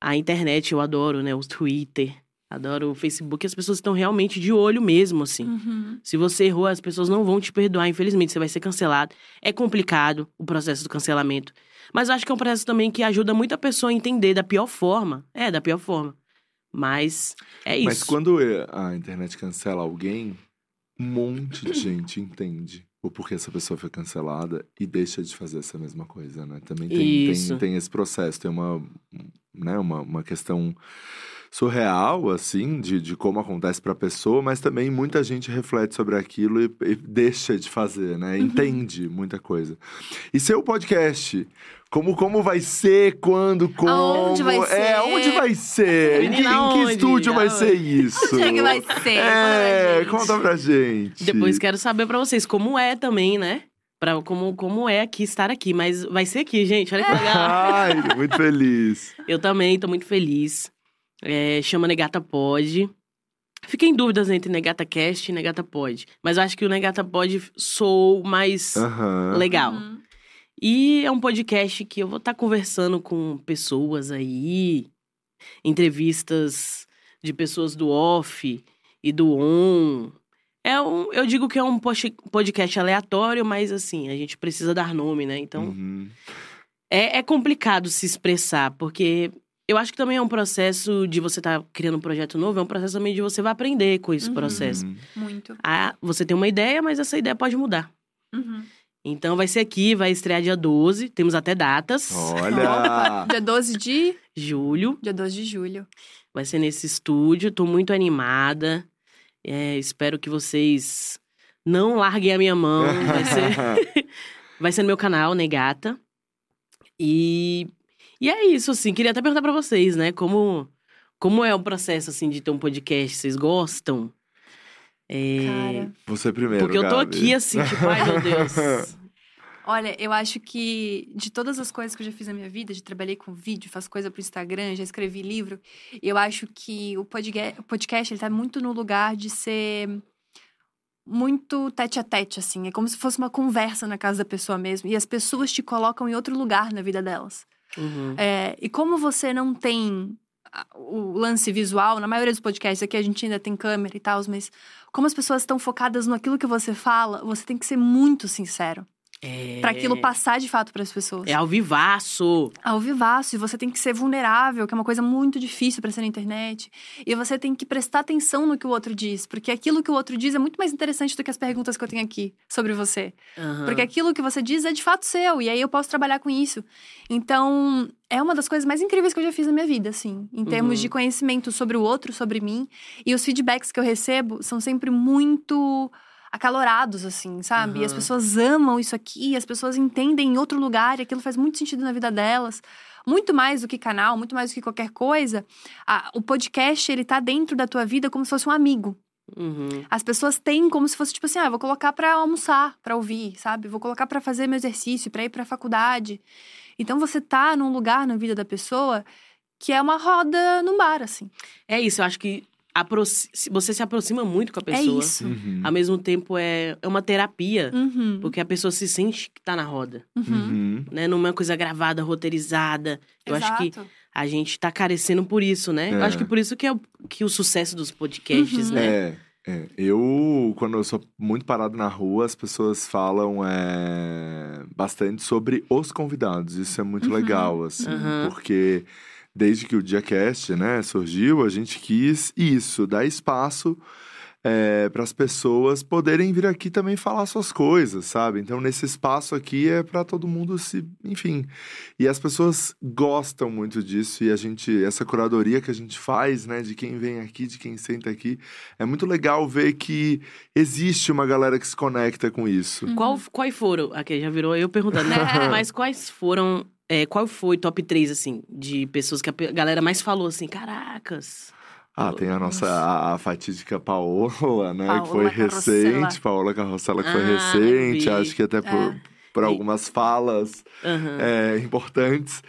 a internet eu adoro, né? O Twitter, adoro o Facebook, as pessoas estão realmente de olho mesmo, assim. Uhum. Se você errou, as pessoas não vão te perdoar, infelizmente, você vai ser cancelado. É complicado o processo do cancelamento. Mas eu acho que é um processo também que ajuda muito a pessoa a entender da pior forma. É, da pior forma. Mas é isso. Mas quando é, a internet cancela alguém, um monte de gente entende o porquê essa pessoa foi cancelada e deixa de fazer essa mesma coisa, né? Também tem, tem, tem esse processo, tem uma, né, uma, uma questão surreal, assim, de, de como acontece pra pessoa, mas também muita gente reflete sobre aquilo e, e deixa de fazer, né? Uhum. Entende muita coisa. E seu podcast? Como, como vai ser, quando, como? Aonde vai É, ser? onde vai ser? Em que, em que aonde? estúdio vai Aonde? ser isso? Onde é que vai ser? É, Conta pra gente. Depois quero saber pra vocês como é também, né? Pra, como, como é aqui estar aqui. Mas vai ser aqui, gente. Olha que legal. Ai, muito feliz. Eu também tô muito feliz. É, chama Negata Pod. Fiquei em dúvidas entre Negata Cast e Negata Pod. Mas eu acho que o Negata Pod sou mais legal. Uhum. E é um podcast que eu vou estar conversando com pessoas aí, entrevistas de pessoas do off e do on. É um, eu digo que é um podcast aleatório, mas assim, a gente precisa dar nome, né? Então, Uhum. é, é complicado se expressar, porque eu acho que também é um processo de você estar criando um projeto novo, é um processo também de você vai aprender com esse Uhum. processo. Uhum. Muito. Ah, você tem uma ideia, mas essa ideia pode mudar. Uhum. Então vai ser aqui, vai estrear dia 12, temos até datas. Olha! Dia 12 de... Julho, Dia 12 de julho. vai ser nesse estúdio, tô muito animada. É, espero que vocês não larguem a minha mão. Vai ser, vai ser no meu canal, Negata. E, e é isso, assim. Queria até perguntar pra vocês, né? Como, como é o processo, assim, de ter um podcast? Vocês gostam? É, Cara, Você primeiro, porque eu tô Gabi. aqui, assim, tipo, ai meu Deus. olha, eu acho que de todas as coisas que eu já fiz na minha vida, já trabalhei com vídeo, faço coisa pro Instagram, já escrevi livro, eu acho que o podcast, ele tá muito no lugar de ser muito tete a tete, assim. É como se fosse uma conversa na casa da pessoa mesmo. E as pessoas te colocam em outro lugar na vida delas. Uhum. É, e como você não tem o lance visual, na maioria dos podcasts aqui a gente ainda tem câmera e tal, mas como as pessoas estão focadas naquilo que você fala, você tem que ser muito sincero É... Pra aquilo passar de fato para as pessoas. É ao vivaço. Ao vivaço, e você tem que ser vulnerável, que é uma coisa muito difícil para ser na internet. E você tem que prestar atenção no que o outro diz, porque aquilo que o outro diz é muito mais interessante do que as perguntas que eu tenho aqui sobre você. Aham. Porque aquilo que você diz é de fato seu, e aí eu posso trabalhar com isso. Então, é uma das coisas mais incríveis que eu já fiz na minha vida, assim, em termos Uhum. de conhecimento sobre o outro, sobre mim. E os feedbacks que eu recebo são sempre muito acalorados, assim, sabe? E as pessoas amam isso aqui, as pessoas entendem em outro lugar, e aquilo faz muito sentido na vida delas. Muito mais do que canal, muito mais do que qualquer coisa. a- o podcast, ele tá dentro da tua vida como se fosse um amigo. Uhum. As pessoas têm como se fosse tipo assim, ah, vou colocar pra almoçar, pra ouvir, sabe? Vou colocar pra fazer meu exercício, pra ir pra faculdade. Então você tá num lugar na vida da pessoa que é uma roda num bar, assim. É isso, eu acho que você se aproxima muito com a pessoa. É isso. Uhum. Ao mesmo tempo, é, é uma terapia. Uhum. Porque a pessoa se sente que tá na roda, Uhum. Uhum. né? Não é uma coisa gravada, roteirizada. Eu acho que a gente tá carecendo por isso, né? Eu É. acho que por isso que é o, que o sucesso dos podcasts, Uhum. né? É, é. Eu, quando eu sou muito parado na rua, as pessoas falam é, bastante sobre os convidados. Isso é muito Uhum. legal, assim, Uhum. porque desde que o Diacast, né, surgiu, a gente quis isso, dar espaço para as pessoas poderem vir aqui também falar suas coisas, sabe? Então, nesse espaço aqui é para todo mundo se, enfim. E as pessoas gostam muito disso e a gente, essa curadoria que a gente faz, né, de quem vem aqui, de quem senta aqui, é muito legal ver que existe uma galera que se conecta com isso. Qual, quais foram? Aqui já virou eu perguntando, né? É. Mas quais foram. É, qual foi top 3, assim, de pessoas que a galera mais falou assim, caracas. Ah, tem a nossa, a, a fatídica Paola, né, que foi Paola Carrossela. recente, Paola Carrossela, que foi Ah, recente, vi. acho que até por, É. por algumas falas é, importantes.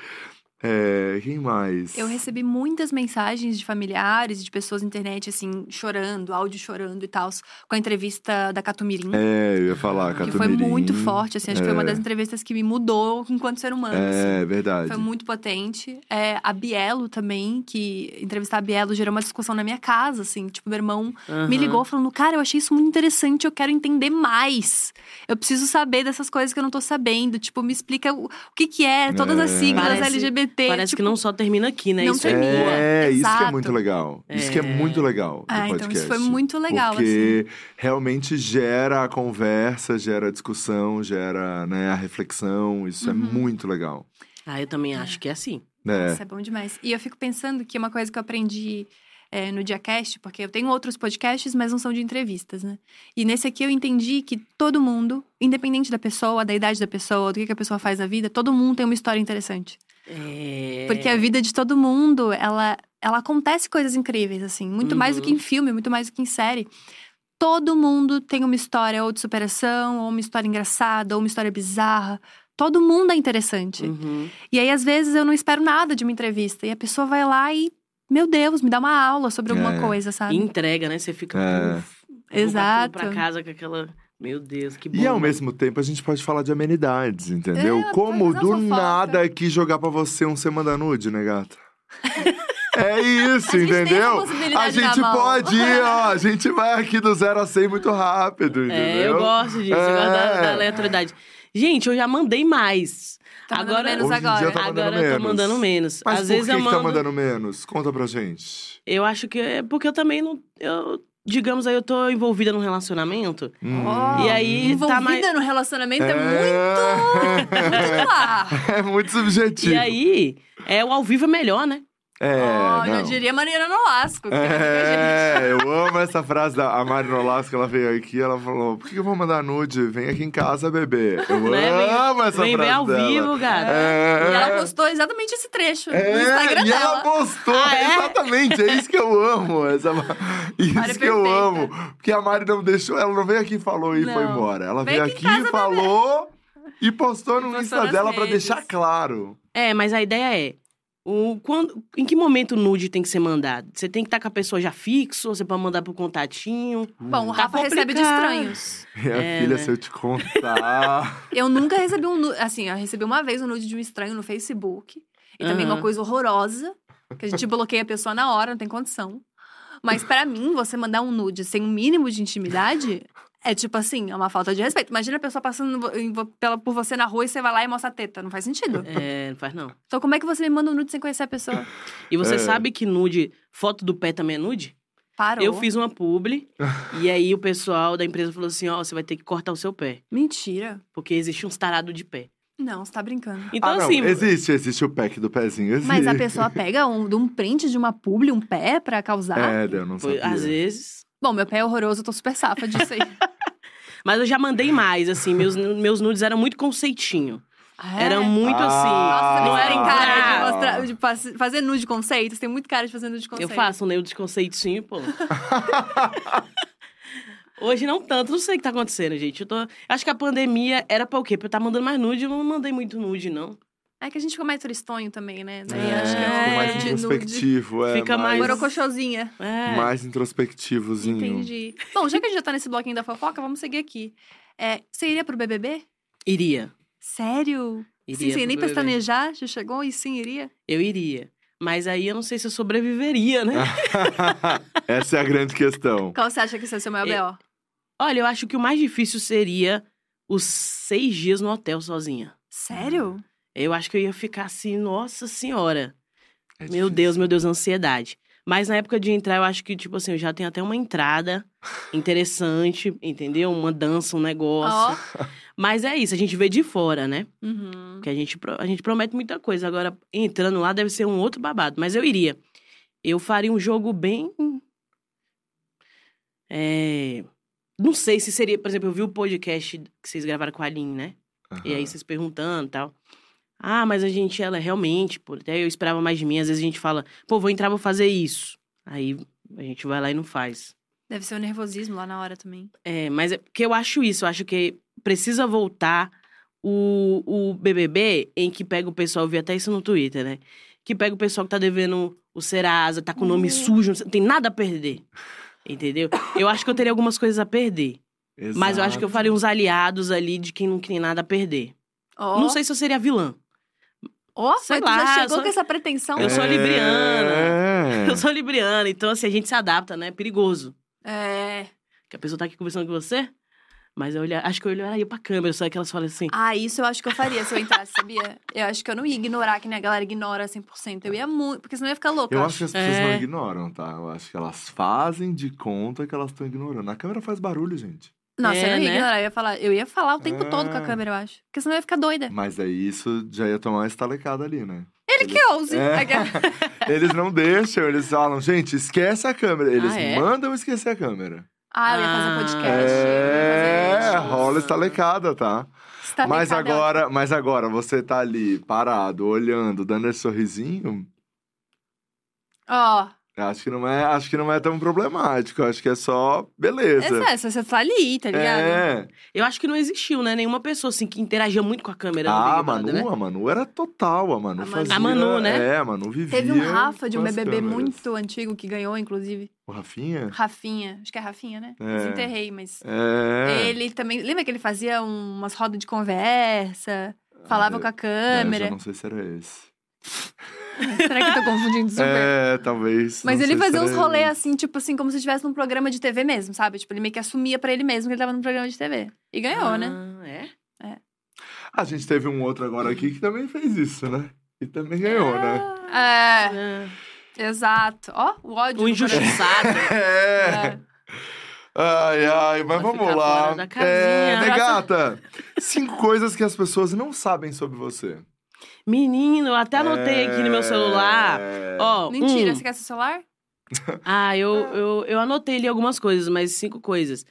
É, quem mais? Eu recebi muitas mensagens de familiares e de pessoas na internet, assim, chorando, áudio chorando e tal, com a entrevista da Catumirim. É, eu ia falar, Que foi Catumirim. muito forte, assim. Acho que foi uma É. das entrevistas que me mudou enquanto ser humano, assim. É, verdade. Foi muito potente. É, a Bielo também, que entrevistar a Bielo gerou uma discussão na minha casa, assim. Tipo, meu irmão me Aham. ligou falando, cara, eu achei isso muito interessante, eu quero entender mais. Eu preciso saber dessas coisas que eu não tô sabendo. Tipo, me explica o, o que que é, todas as É. siglas Parece- LGBT. Parece tipo, que não só termina aqui, né? não Isso termina. é boa. É, isso que é Exato. muito legal. Isso que é É. muito legal do Ah, então podcast. isso foi muito legal, assim. Porque realmente gera a conversa, gera a discussão, gera né, a reflexão. Isso é Uhum. muito legal. Ah, eu também acho que é assim. É. Isso é bom demais. E eu fico pensando que uma coisa que eu aprendi é, no Diacast, porque eu tenho outros podcasts, mas não são de entrevistas, né? E nesse aqui eu entendi que todo mundo, independente da pessoa, da idade da pessoa, do que, que a pessoa faz na vida, todo mundo tem uma história interessante. É... Porque a vida de todo mundo, ela, ela acontece coisas incríveis, assim. Muito mais do que em filme, muito mais do que em série. Todo mundo tem uma história ou de superação, ou uma história engraçada, ou uma história bizarra. Todo mundo é interessante. Uhum. E aí, às vezes, eu não espero nada de uma entrevista. E a pessoa vai lá e, meu Deus, me dá uma aula sobre alguma É. coisa, E sabe? entrega, né? Você fica. É. "Uf, eu vou pra- Exato. Pra casa com aquela. Meu Deus, que bom. E ao mesmo tempo a gente pode falar de amenidades, entendeu? É, Como fazer do nada aqui jogar pra você um semana nude, né, gata? É isso, A entendeu? possibilidade a gente na mão. pode ir, ó. A gente vai aqui do zero a 100 muito rápido, entendeu? É, eu gosto disso, eu gosto da, É. da aleatoriedade. Gente, eu já mandei mais. Tá agora, menos Hoje em dia agora. tá mandando agora eu tô menos. mandando menos. Mas Às por vezes que, eu que mando. tá mandando menos? Conta pra gente. Eu acho que é porque eu também não. Eu, digamos aí, eu tô envolvida num relacionamento. Ó, E aí, envolvida tá mais- no relacionamento é, muito, muito lá. É muito subjetivo. E aí, é, o ao vivo é melhor, né? É, Ó, não. eu diria Mariana Nolasco. é É, eu amo essa frase da a Mari Nolasco, ela veio aqui, ela falou, por que eu vou mandar nude? Vem aqui em casa, bebê. Eu Né? Vem- amo essa Vem frase ver ao dela. vivo, cara. É, E ela postou exatamente esse trecho no é, Instagram e ela dela. postou, Ah, é? exatamente, é isso que eu amo. Essa, isso Mari que eu amo. Porque a Mari não deixou, ela não veio aqui e falou e Não. foi embora. Ela Vem veio aqui e falou e postou no postou Insta dela pra redes. deixar claro. É, mas a ideia é. O, quando, em que momento o nude tem que ser mandado? Você tem que estar com a pessoa já fixo, ou você pode mandar pro contatinho. Bom, o Tá Rafa recebe de estranhos. Minha É, filha, né? se eu te contar. Eu nunca recebi um nude. Assim, eu recebi uma vez um nude de um estranho no Facebook. E também Aham. uma coisa horrorosa. Que a gente bloqueia a pessoa na hora, não tem condição. Mas pra mim, você mandar um nude sem um mínimo de intimidade. É tipo assim, é uma falta de respeito. Imagina a pessoa passando pela- por você na rua e você vai lá e mostra a teta. Não faz sentido. É, não faz não. Então, como é que você me manda um nude sem conhecer a pessoa? E você É. sabe que nude, foto do pé também é nude? Parou. Eu fiz uma publi, e aí o pessoal da empresa falou assim: ó, você vai ter que cortar o seu pé. Mentira. Porque existe uns tarados de pé. Não, você tá brincando. Então, ah, não, assim. existe, existe o pack do pezinho, existe. Mas a pessoa pega um, de um print de uma publi, um pé pra causar. É, eu não sabia. às vezes. Bom, meu pé é horroroso, eu tô super safa disso aí. Mas eu já mandei mais, assim. Meus, meus nudes eram muito conceitinho. Ah, é? Era muito Ah. assim. Nossa, não você era cara de, mostrar, de fazer nude de conceitos. Tem muito cara de fazer nude de Eu faço um nude conceitinho, pô. Hoje não tanto, não sei o que tá acontecendo, gente. Eu tô... Acho que a pandemia era pra o quê? Pra eu estar mandando mais nude, eu não mandei muito nude, não. É que a gente ficou mais tristonho também, né? Daí É, acho que é, ficou mais de nude. introspectivo, é. Fica mais- Borocochosinha. É. mais introspectivozinho. Entendi. Bom, já que a gente já tá nesse bloquinho da fofoca, vamos seguir aqui. É, você iria pro BBB? Iria. Sério? Iria sim, sem nem BBB. pestanejar? Já chegou e sim, iria? Eu iria. Mas aí eu não sei se eu sobreviveria, né? Essa é a grande questão. Qual você acha que esse é o seu maior Eu- B.O.? Olha, eu acho que o mais difícil seria os seis dias no hotel sozinha. Sério? Eu acho que eu ia ficar assim, nossa senhora. É Meu. Deus, meu Deus, ansiedade. Mas na época de entrar, eu acho que, tipo assim, eu já tenho até uma entrada interessante, entendeu? Uma dança, um negócio. Ó. Mas é isso, a gente vê de fora, né? Uhum. Porque a gente, a gente promete muita coisa. Agora, entrando lá deve ser um outro babado. Mas eu iria. Eu faria um jogo bem. É... Não sei se seria. Por exemplo, eu vi o podcast que vocês gravaram com a Aline, né? E aí vocês perguntando e tal. Ah, mas a gente, ela é realmente, pô, até eu esperava mais de mim. Às vezes a gente fala, pô, vou entrar, vou fazer isso. Aí a gente vai lá e não faz. Deve ser o nervosismo lá na hora também. É, mas é porque eu acho isso, eu acho que precisa voltar o, o BBB em que pega o pessoal, eu vi até isso no Twitter, né? Que pega o pessoal que tá devendo o Serasa, tá com o nome sujo, não tem nada a perder. Entendeu? Eu acho que eu teria algumas coisas a perder. Mas eu acho que eu Exato. faria uns aliados ali de quem não tem nada a perder. Ó. Não sei se eu seria vilã. Ó, sei mas tu já lá, chegou só- com essa pretensão? Eu sou libriana. É. Eu sou libriana, então assim, a gente se adapta, né? É perigoso. É. Que a pessoa tá aqui conversando com você, mas eu olhar, acho que eu olharia pra câmera, só que elas falam assim. Ah, isso eu acho que eu faria se eu entrasse, sabia? Eu acho que eu não ia ignorar, que nem a galera ignora 100%. Eu ia muito, porque senão eu ia ficar louca. Eu acho que as pessoas É. não ignoram, tá? Eu acho que elas fazem de conta que elas estão ignorando. A câmera faz barulho, gente. Nossa, eu É, não ia né? ignorar, eu ia falar, eu ia falar o tempo todo com a câmera, eu acho. Porque senão eu ia ficar doida. Mas aí isso já ia tomar uma estalecada ali, né? Ele que ouse. É. Eles não deixam, eles falam, gente, esquece a câmera. Eles Ah, é? mandam esquecer a câmera. Ah, eu ia fazer um Ah. podcast. É, eu fazer rola estalecada, tá? Está mas agora, mas agora você tá ali parado, olhando, dando esse sorrisinho, Ó, acho que não é, acho que não é tão problemático, acho que é só beleza. essa, você tá ali, tá ligado? É. Eu acho que não existiu, né? Nenhuma pessoa, assim, que interagia muito com a câmera no Ah, a Manu, né? a Manu era total, a Manu A Manu. fazia... A Manu, né? É, a Manu vivia Teve um Rafa de um BBB câmeras. muito antigo que ganhou, inclusive. O Rafinha? Rafinha. Acho que é Rafinha, né? É. Desenterrei, mas. É. Ele também. Lembra que ele fazia um- umas rodas de conversa? Falava Ah, com a É, eu câmera. já não sei se era esse. Será que eu tô confundindo super? É, talvez. Mas ele fazia uns rolês assim, tipo assim, como se estivesse num programa de TV mesmo, sabe? Tipo, ele meio que assumia pra ele mesmo que ele tava num programa de TV. E ganhou, né? Ah, é? A gente teve um outro agora aqui que também fez isso, né? E também ganhou, né? É, É. exato. Ó, o ódio. O injustiçado. É. Ai, ai, mas vamos lá. É, negata, cinco coisas que as pessoas não sabem sobre você. Menino, eu até anotei aqui no meu celular. É. Ó, Mentira, um. você quer seu celular? Ah, eu, eu, eu anotei ali algumas coisas, mas cinco coisas.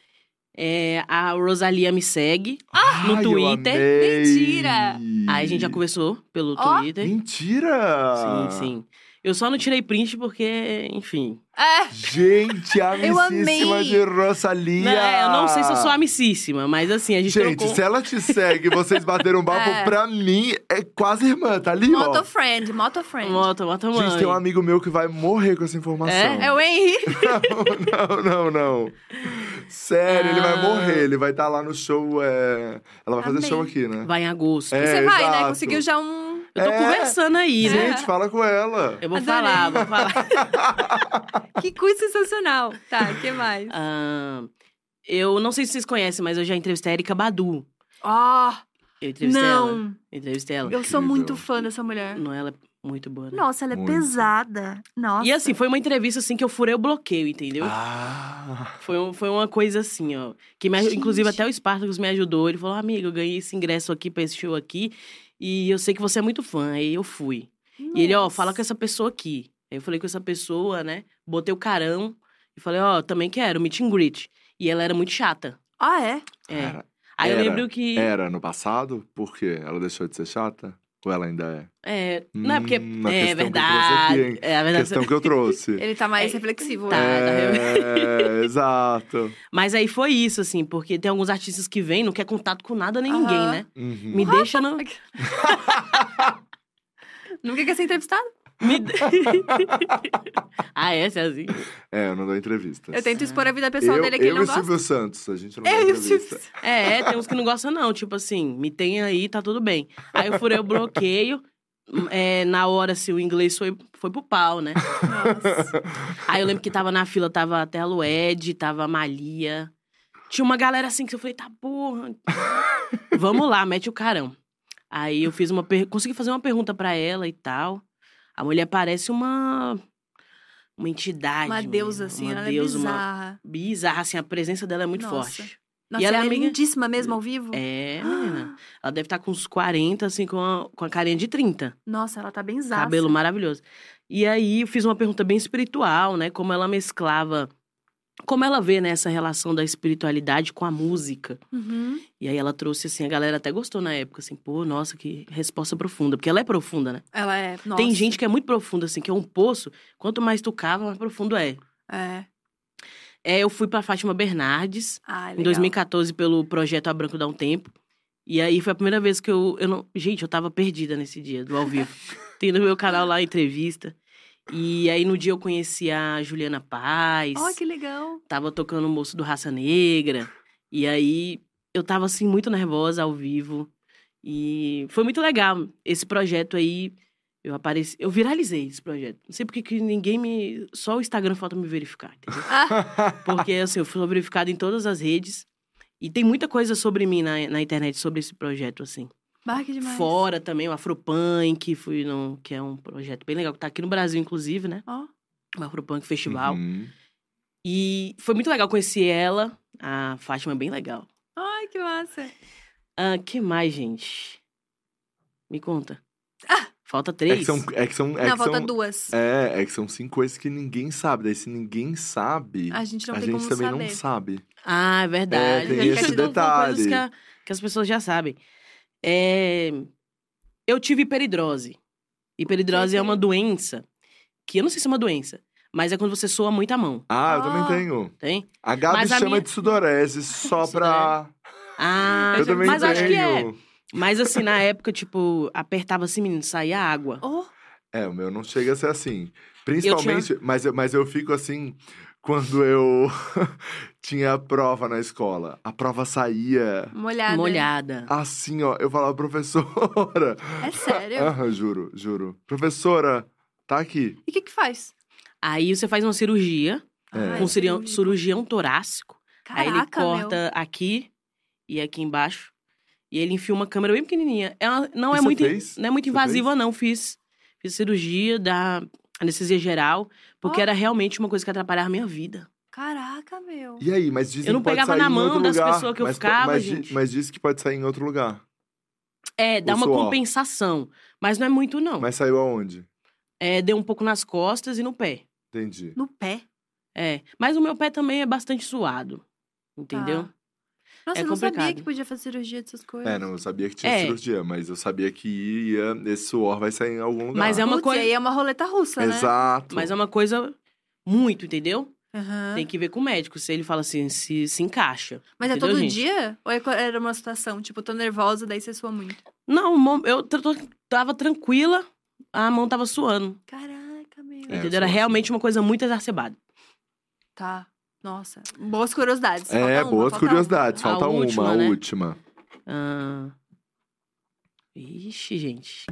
É, a Rosalia me segue no Ai, eu Twitter. amei. Mentira. Aí a gente já conversou pelo Ó. Twitter. Mentira! Sim, sim. Eu só não tirei print porque, enfim. É. Gente, amicíssima de Rosalia! Né, eu não sei se eu sou amicíssima, mas assim, a gente, Gente, trocou... se ela te segue e vocês bateram um papo, É. pra mim é quase irmã, tá ali, ó. Moto friend, moto friend. Moto, moto mãe. Gente, tem um amigo meu que vai morrer com essa informação. É? É o Henry. Não, não, não. Sério, ele vai Ah. morrer. Ele vai estar lá no show. é, Ela vai fazer Amei. show aqui, né? Vai em agosto. É, Você vai, né? Conseguiu já um. Eu tô É. conversando aí, né? Gente, fala com ela. Eu vou Adorei. falar, vou falar. Que coisa sensacional. Tá, o que mais? Ah, eu não sei se vocês conhecem, mas eu já entrevistei a Erika Badu. Ó, Eu entrevistei ela. não. Entrevistei ela. Eu sou muito fã dessa mulher. Não, ela é muito boa, né? Nossa, ela é Muito. pesada. Nossa. E assim, foi uma entrevista assim que eu furei o bloqueio, entendeu? Ah. Foi, um- foi uma coisa assim, ó. Que me, aj- Gente. inclusive até o Spartacus me ajudou. Ele falou, amigo, eu ganhei esse ingresso aqui pra esse show aqui. E eu sei que você é muito fã. Aí eu fui. E ele, ó, fala com essa pessoa aqui. Aí eu falei com essa pessoa, né? Botei o carão. E falei, ó, também quero, meet and greet. E ela era muito chata. Ah, é? É. Cara, Aí eu era- lembro que. Era no passado? Por quê? Ela deixou de ser chata? Ou ela ainda é? É, não é porque. Hum, é questão que eu trouxe verdade. aqui, hein? é a verdade. Questão que eu trouxe. Ele tá mais É, reflexivo. tá. né? É, exato. Mas aí foi isso, assim, porque tem alguns artistas que vêm, não quer contato com nada nem ninguém, Aham. né? Uhum. Me deixa no. Nunca quer ser entrevistado? Me... ah, é assim? É, eu não dou entrevistas. Eu tento expor a vida pessoal eu, dele que ele eu não e o gosta. Silvio Santos, a gente não dá Eu e o entrevista. Silvio. É, tem uns que não gostam, não. Tipo assim, me tem aí, tá tudo bem. Aí eu furei o bloqueio. é, na hora, assim, o inglês foi, foi pro pau, né? Nossa. Aí eu lembro que tava na fila, tava até a Lued, tava a Malia. Tinha uma galera assim que eu falei, tá porra. Vamos lá, mete o carão. Aí eu fiz uma per... consegui fazer uma pergunta pra ela e tal. A mulher parece uma uma entidade. Uma deusa, assim, uma ela deusa, é uma bizarra. bizarra, assim, a presença dela é muito Nossa. forte. Nossa, ela ela é é amiga- lindíssima mesmo ao vivo? É, menina. Ela deve estar com uns 40, assim, com a, com a carinha de 30. Nossa, ela tá bem zaça. Cabelo maravilhoso. E aí eu fiz uma pergunta bem espiritual, né? Como ela mesclava. Como ela vê né, essa relação da espiritualidade com a música. Uhum. E aí ela trouxe, assim, a galera até gostou na época, assim, pô, nossa, que resposta profunda. Porque ela é profunda, né? Ela é. Nossa. Tem gente que é muito profunda, assim, que é um poço. Quanto mais tu cava, mais profundo é. É. É, eu fui pra Fátima Bernardes, Ah, em legal. 2014, pelo projeto A Branco Dá um Tempo. E aí foi a primeira vez que eu, eu não. Gente, eu tava perdida nesse dia do ao vivo. Tem no meu canal lá a entrevista. E aí no dia eu conheci a Juliana Paz. Oh, que legal. Tava tocando o moço do Raça Negra. E aí eu tava assim muito nervosa ao vivo. E foi muito legal esse projeto aí. Eu apareci, eu viralizei esse projeto. Não sei porque que ninguém me, só o Instagram falta me verificar, entendeu? Porque assim, eu fui verificada em todas as redes. E tem muita coisa sobre mim na, na internet sobre esse projeto assim. Demais. Fora também o Afropunk, fui no, que é um projeto bem legal que tá aqui no Brasil inclusive, né? Ó. O Afropunk Festival. Uhum. E foi muito legal conhecer ela. A Fátima é bem legal. Ai, que massa. Ah, que mais, gente? Me conta. Falta É três. que são. É que são, é não, que falta são, duas. É, é que são cinco coisas que ninguém sabe. Daí, se ninguém sabe, A gente não a tem gente como também saber. não sabe. Ah, é verdade. É, tem A gente esse detalhe. coisas que, a- que as pessoas já sabem. É, Eu tive hiperidrose. Hiperidrose é uma doença que eu não sei se é uma doença, mas é quando você soa muito a mão, Ah, eu Ah. também tenho. tem? A Gabi Mas a chama minha- de sudorese só pra. Ah, Eu também mas tenho. acho que é. Mas assim, na época, tipo, apertava assim, menino, saía água. Oh, É, o meu não chega a ser assim. Principalmente, mas, eu, mas eu fico assim quando eu tinha prova na escola. A prova saía molhada. Molhada. assim, ó. Eu falava, professora. É sério? Aham, juro, juro. Professora, tá aqui. E o que que faz? Aí você faz uma cirurgia, É. com Ai, cirurgião, torácico. Aí ele Caraca, corta aqui e aqui embaixo. E ele enfia uma câmera bem pequenininha. Ela não é muito, você fez? não é muito invasiva, não. Fiz, fiz cirurgia da anestesia geral, porque Ó. era realmente uma coisa que atrapalhava a minha vida. Caraca, meu. E aí, mas dizem Eu não que pode pegava sair na em mão outro das lugar. pessoas que eu mas, ficava, mas, gente. mas diz que pode sair em outro lugar. É, dá O uma suor. compensação. Mas não é muito, não. Mas saiu aonde? É, deu um pouco nas costas e no pé. Entendi. No pé. É. Mas o meu pé também é bastante suado. Entendeu? Tá. Nossa, É eu não sabia complicado. que podia fazer cirurgia dessas coisas. É, não, eu sabia que tinha É. cirurgia, mas eu sabia que ia, esse suor vai sair em algum lugar. Mas é uma Putz, coisa- E aí é uma roleta russa, né? Exato. Mas é uma coisa muito, entendeu? Aham. Tem que ver com o médico. Se ele fala assim, se, se encaixa. Mas é entendeu, todo gente? dia? Ou é era uma situação? Tipo, tô nervosa, daí você sua muito. Não, eu tava tranquila, a mão tava suando. Caraca, meu. É, eu entendeu? Era assim. realmente uma coisa muito exacerbada. Tá. Nossa. Boas curiosidades. É, Falta uma, boas falta curiosidades. A Falta uma, última, a né? última. Ah... Ixi, gente.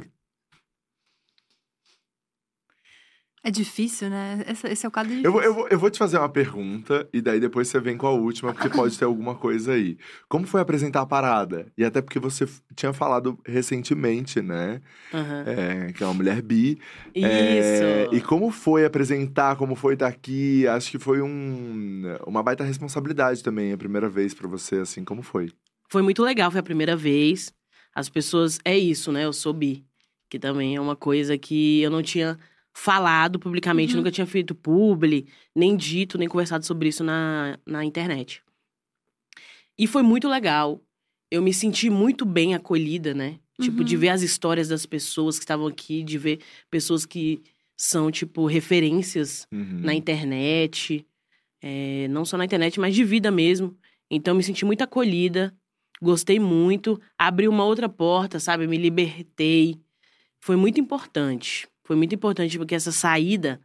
É difícil, né? Esse, esse é o caso difícil. Eu, vou- eu, vou, eu vou te fazer uma pergunta e daí depois você vem com a última, porque pode ter alguma coisa aí. Como foi apresentar a parada? E até porque você tinha falado recentemente, né? Aham. É, que é uma mulher bi. Isso. É, e como foi apresentar, como foi estar aqui? Acho que foi um, uma baita responsabilidade também, a primeira vez pra você, assim, como foi? Foi muito legal, foi a primeira vez. As pessoas. É isso, né? Eu sou bi. Que também é uma coisa que eu não tinha falado publicamente, Uhum. nunca tinha feito publi, nem dito, nem conversado sobre isso na, na internet. E foi muito legal. Eu me senti muito bem acolhida, né? Tipo, de Uhum. ver as histórias das pessoas que estavam aqui, de ver pessoas que são, tipo, referências Uhum. na internet, é, não só na internet, mas de vida mesmo. Então, me senti muito acolhida, gostei muito, abri uma outra porta, sabe? Me libertei. Foi muito importante. Foi muito importante, porque essa saída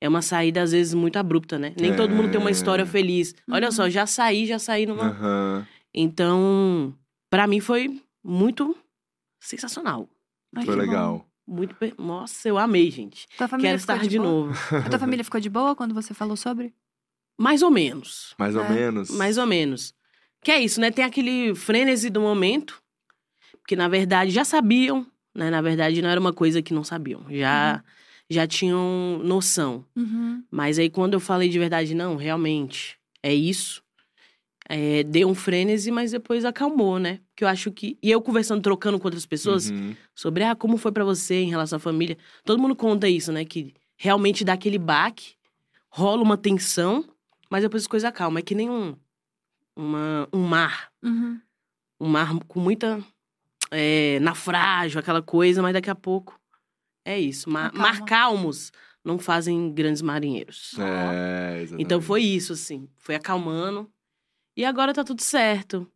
é uma saída, às vezes, muito abrupta, né? Nem todo mundo tem uma história É. feliz. Olha Uhum. só, já saí, já saí numa. Aham. Então, pra mim foi muito sensacional. Ai, Foi que bom. legal. Muito. per- Nossa, eu amei, gente. Tua família Quero estar de boa? novo. A tua família ficou de boa quando você falou sobre? Mais ou menos. Mais ou É, menos. Mais ou menos. Que é isso, né? Tem aquele frenesi do momento, que na verdade já sabiam, né? Na verdade não era uma coisa que não sabiam, já já tinham noção. Uhum. Mas aí quando eu falei de verdade, não, realmente é isso. É, deu um frenesi, mas depois acalmou, né? Porque eu acho que. E eu conversando, trocando com outras pessoas Uhum. sobre ah, como foi pra você em relação à família. Todo mundo conta isso, né? Que realmente dá aquele baque, rola uma tensão, mas depois as coisas acalmam. É que nem um, uma, um mar. Uhum. Um mar com muita é, naufrágio, aquela coisa, mas daqui a pouco é isso. Ma Acalma. mar calmos não fazem grandes marinheiros. É, exatamente. Então foi isso, assim. Foi acalmando. E agora tá tudo certo.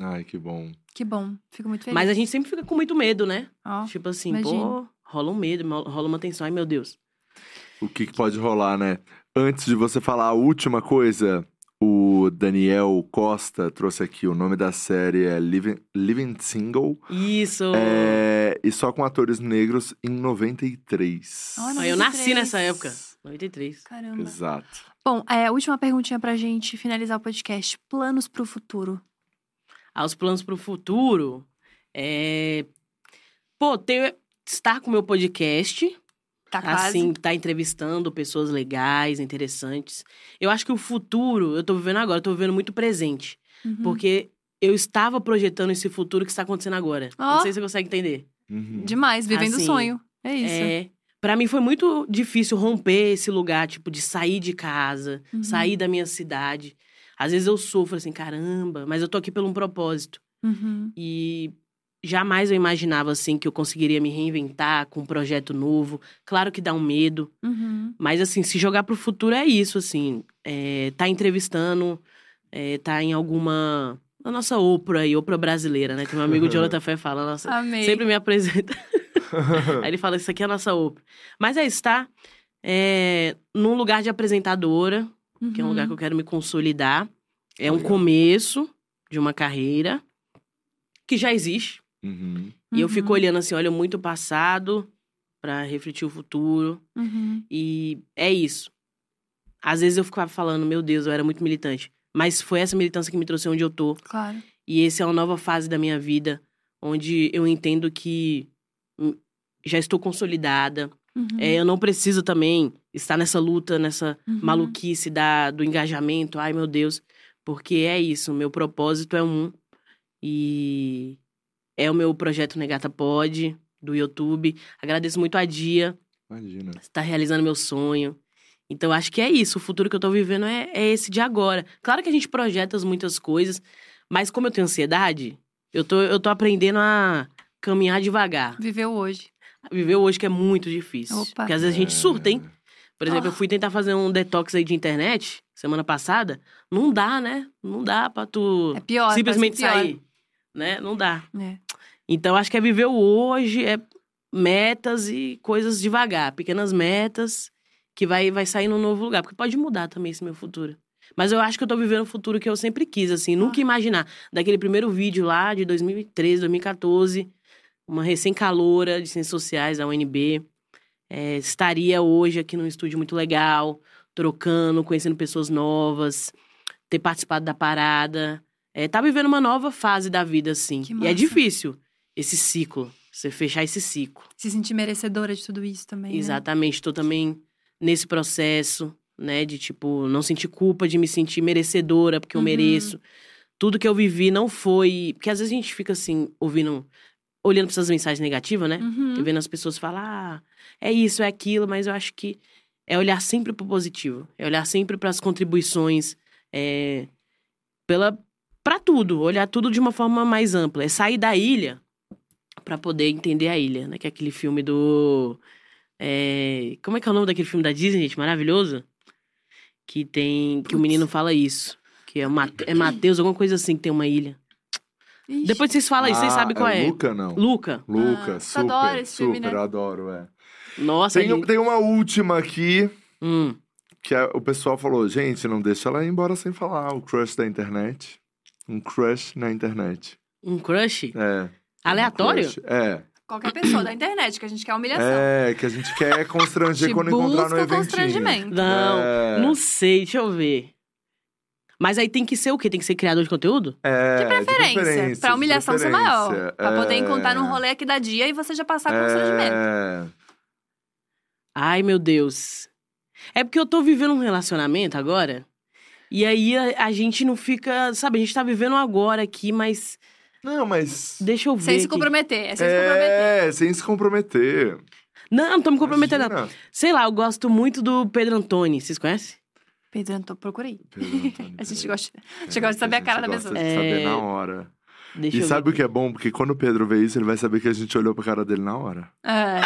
Ai, que bom. Que bom. Fico muito feliz. Mas a gente sempre fica com muito medo, né? Ó, Tipo assim, imagino. pô, rola um medo, rola uma tensão. Ai, meu Deus. O que, que pode rolar, né? Antes de você falar a última coisa, o Daniel Costa trouxe aqui o nome da série é Living, Living Single. Isso. É, e só com atores negros em 93. Ó, Ah, eu nasci 93. nessa época. 93. Caramba. Exato. Bom, é, última perguntinha pra gente finalizar o podcast. Planos pro futuro. Aos planos pro futuro, é... Pô, ter... estar com o meu podcast, Tá quase. assim, tá entrevistando pessoas legais, interessantes. Eu acho que o futuro, eu tô vivendo agora, eu tô vivendo muito presente. Uhum. Porque eu estava projetando esse futuro que está acontecendo agora. Ó. Não sei se você consegue entender. Uhum. Demais, vivendo o Assim, sonho. É isso. É. Pra mim foi muito difícil romper esse lugar, tipo, de sair de casa, Uhum. sair da minha cidade. Às vezes eu sofro assim, caramba, mas eu tô aqui por um propósito. Uhum. E jamais eu imaginava, assim, que eu conseguiria me reinventar com um projeto novo. Claro que dá um medo, Uhum. mas, assim, se jogar pro futuro é isso, assim. É, tá entrevistando, é, tá em alguma... A nossa Oprah aí, Oprah brasileira, né? Tem um amigo Jonathan Fé fala, nossa, Amei. sempre me apresenta. Aí ele fala, isso aqui é a nossa Oprah. Mas é isso, tá? É, num lugar de apresentadora, que é um lugar que eu quero me consolidar. É um começo de uma carreira que já existe. Uhum. E eu Uhum. fico olhando assim, olha muito o passado pra refletir o futuro. Uhum. E é isso. Às vezes eu ficava falando, meu Deus, eu era muito militante. Mas foi essa militância que me trouxe onde eu tô. Claro. E essa é uma nova fase da minha vida, onde eu entendo que hum, já estou consolidada. Uhum. É, eu não preciso também estar nessa luta, nessa Uhum. maluquice da, do engajamento. Ai, meu Deus. Porque é isso, meu propósito é um. E é o meu projeto Negata Pod, do YouTube. Agradeço muito a Dia, Imagina. está realizando meu sonho. Então, acho que é isso. O futuro que eu tô vivendo é, é esse de agora. Claro que a gente projeta muitas coisas, mas como eu tenho ansiedade, eu tô, eu tô aprendendo a caminhar devagar. Viveu hoje. Viver hoje que é muito difícil. Opa. Porque às vezes a gente surta, hein? Por exemplo, Ah. eu fui tentar fazer um detox aí de internet semana passada. Não dá, né? Não dá pra tu É pior. simplesmente pior. sair. Né? Não dá. É. Então, acho que é viver o hoje, é metas e coisas devagar. Pequenas metas que vai, vai sair num novo lugar. Porque pode mudar também esse meu futuro. Mas eu acho que eu tô vivendo o futuro que eu sempre quis, assim. Nunca imaginar. Daquele primeiro vídeo lá de 2013, 2014, uma recém-caloura de ciências sociais da UNB. é, estaria hoje aqui num estúdio muito legal, trocando, conhecendo pessoas novas, ter participado da parada. É, tá vivendo uma nova fase da vida, assim. E é difícil esse ciclo, você fechar esse ciclo. Se sentir merecedora de tudo isso também. né? Exatamente, tô também nesse processo, né, de tipo, não sentir culpa de me sentir merecedora, porque eu Uhum. mereço. Tudo que eu vivi não foi. Porque às vezes a gente fica assim, ouvindo, olhando pra essas mensagens negativas, né? Uhum. E vendo as pessoas falar, ah, é isso, é aquilo, mas eu acho que é olhar sempre pro positivo. É olhar sempre para as contribuições, é, pela para tudo, olhar tudo de uma forma mais ampla. É sair da ilha para poder entender a ilha, né? Que é aquele filme do é, como é que é o nome daquele filme da Disney, gente? Maravilhoso. Que tem que o menino fala isso, que é Mate, é Mateus, alguma coisa assim que tem uma ilha. Ixi. Depois vocês falam aí, vocês Ah, sabem qual é. Luca, não. Luca. Luca, Ah, tu super, adora esse filme, super, né? adoro, é. Nossa, Tem, ele... tem uma última aqui, Hum. que é- o pessoal falou, gente, não deixa ela ir embora sem falar, o crush da internet. Um crush na internet. Um crush? É. Aleatório? Um crush. É. Qualquer pessoa da internet, que a gente quer humilhação. É, que a gente quer constranger quando encontrar no busca eventinho. constrangimento. Não, É. não sei, deixa eu ver. Mas aí tem que ser o quê? Tem que ser criador de conteúdo? É, De preferência. preferência, pra de humilhação ser maior. preferência. Pra poder É. encontrar num rolê aqui da dia e você já passar constrangimento. É. Ai, meu Deus. É porque eu tô vivendo um relacionamento agora. E aí a, a gente não fica. Sabe, a gente tá vivendo agora aqui, mas. Não, mas... Deixa eu ver. Sem se comprometer. É sem se comprometer. É, sem se comprometer. Não, não tô me comprometendo. não. Imagina. Sei lá, eu gosto muito do Pedro Antoni. Vocês conhecem? Pedro, Antônio, procurei. Pedro Antônio, A gente gosta, a gente gosta de saber a cara da gente pessoa. gosta de saber É. na hora. Deixa E sabe ver. o que é bom? Porque quando o Pedro vê isso, ele vai saber que a gente olhou pra cara dele na hora. É.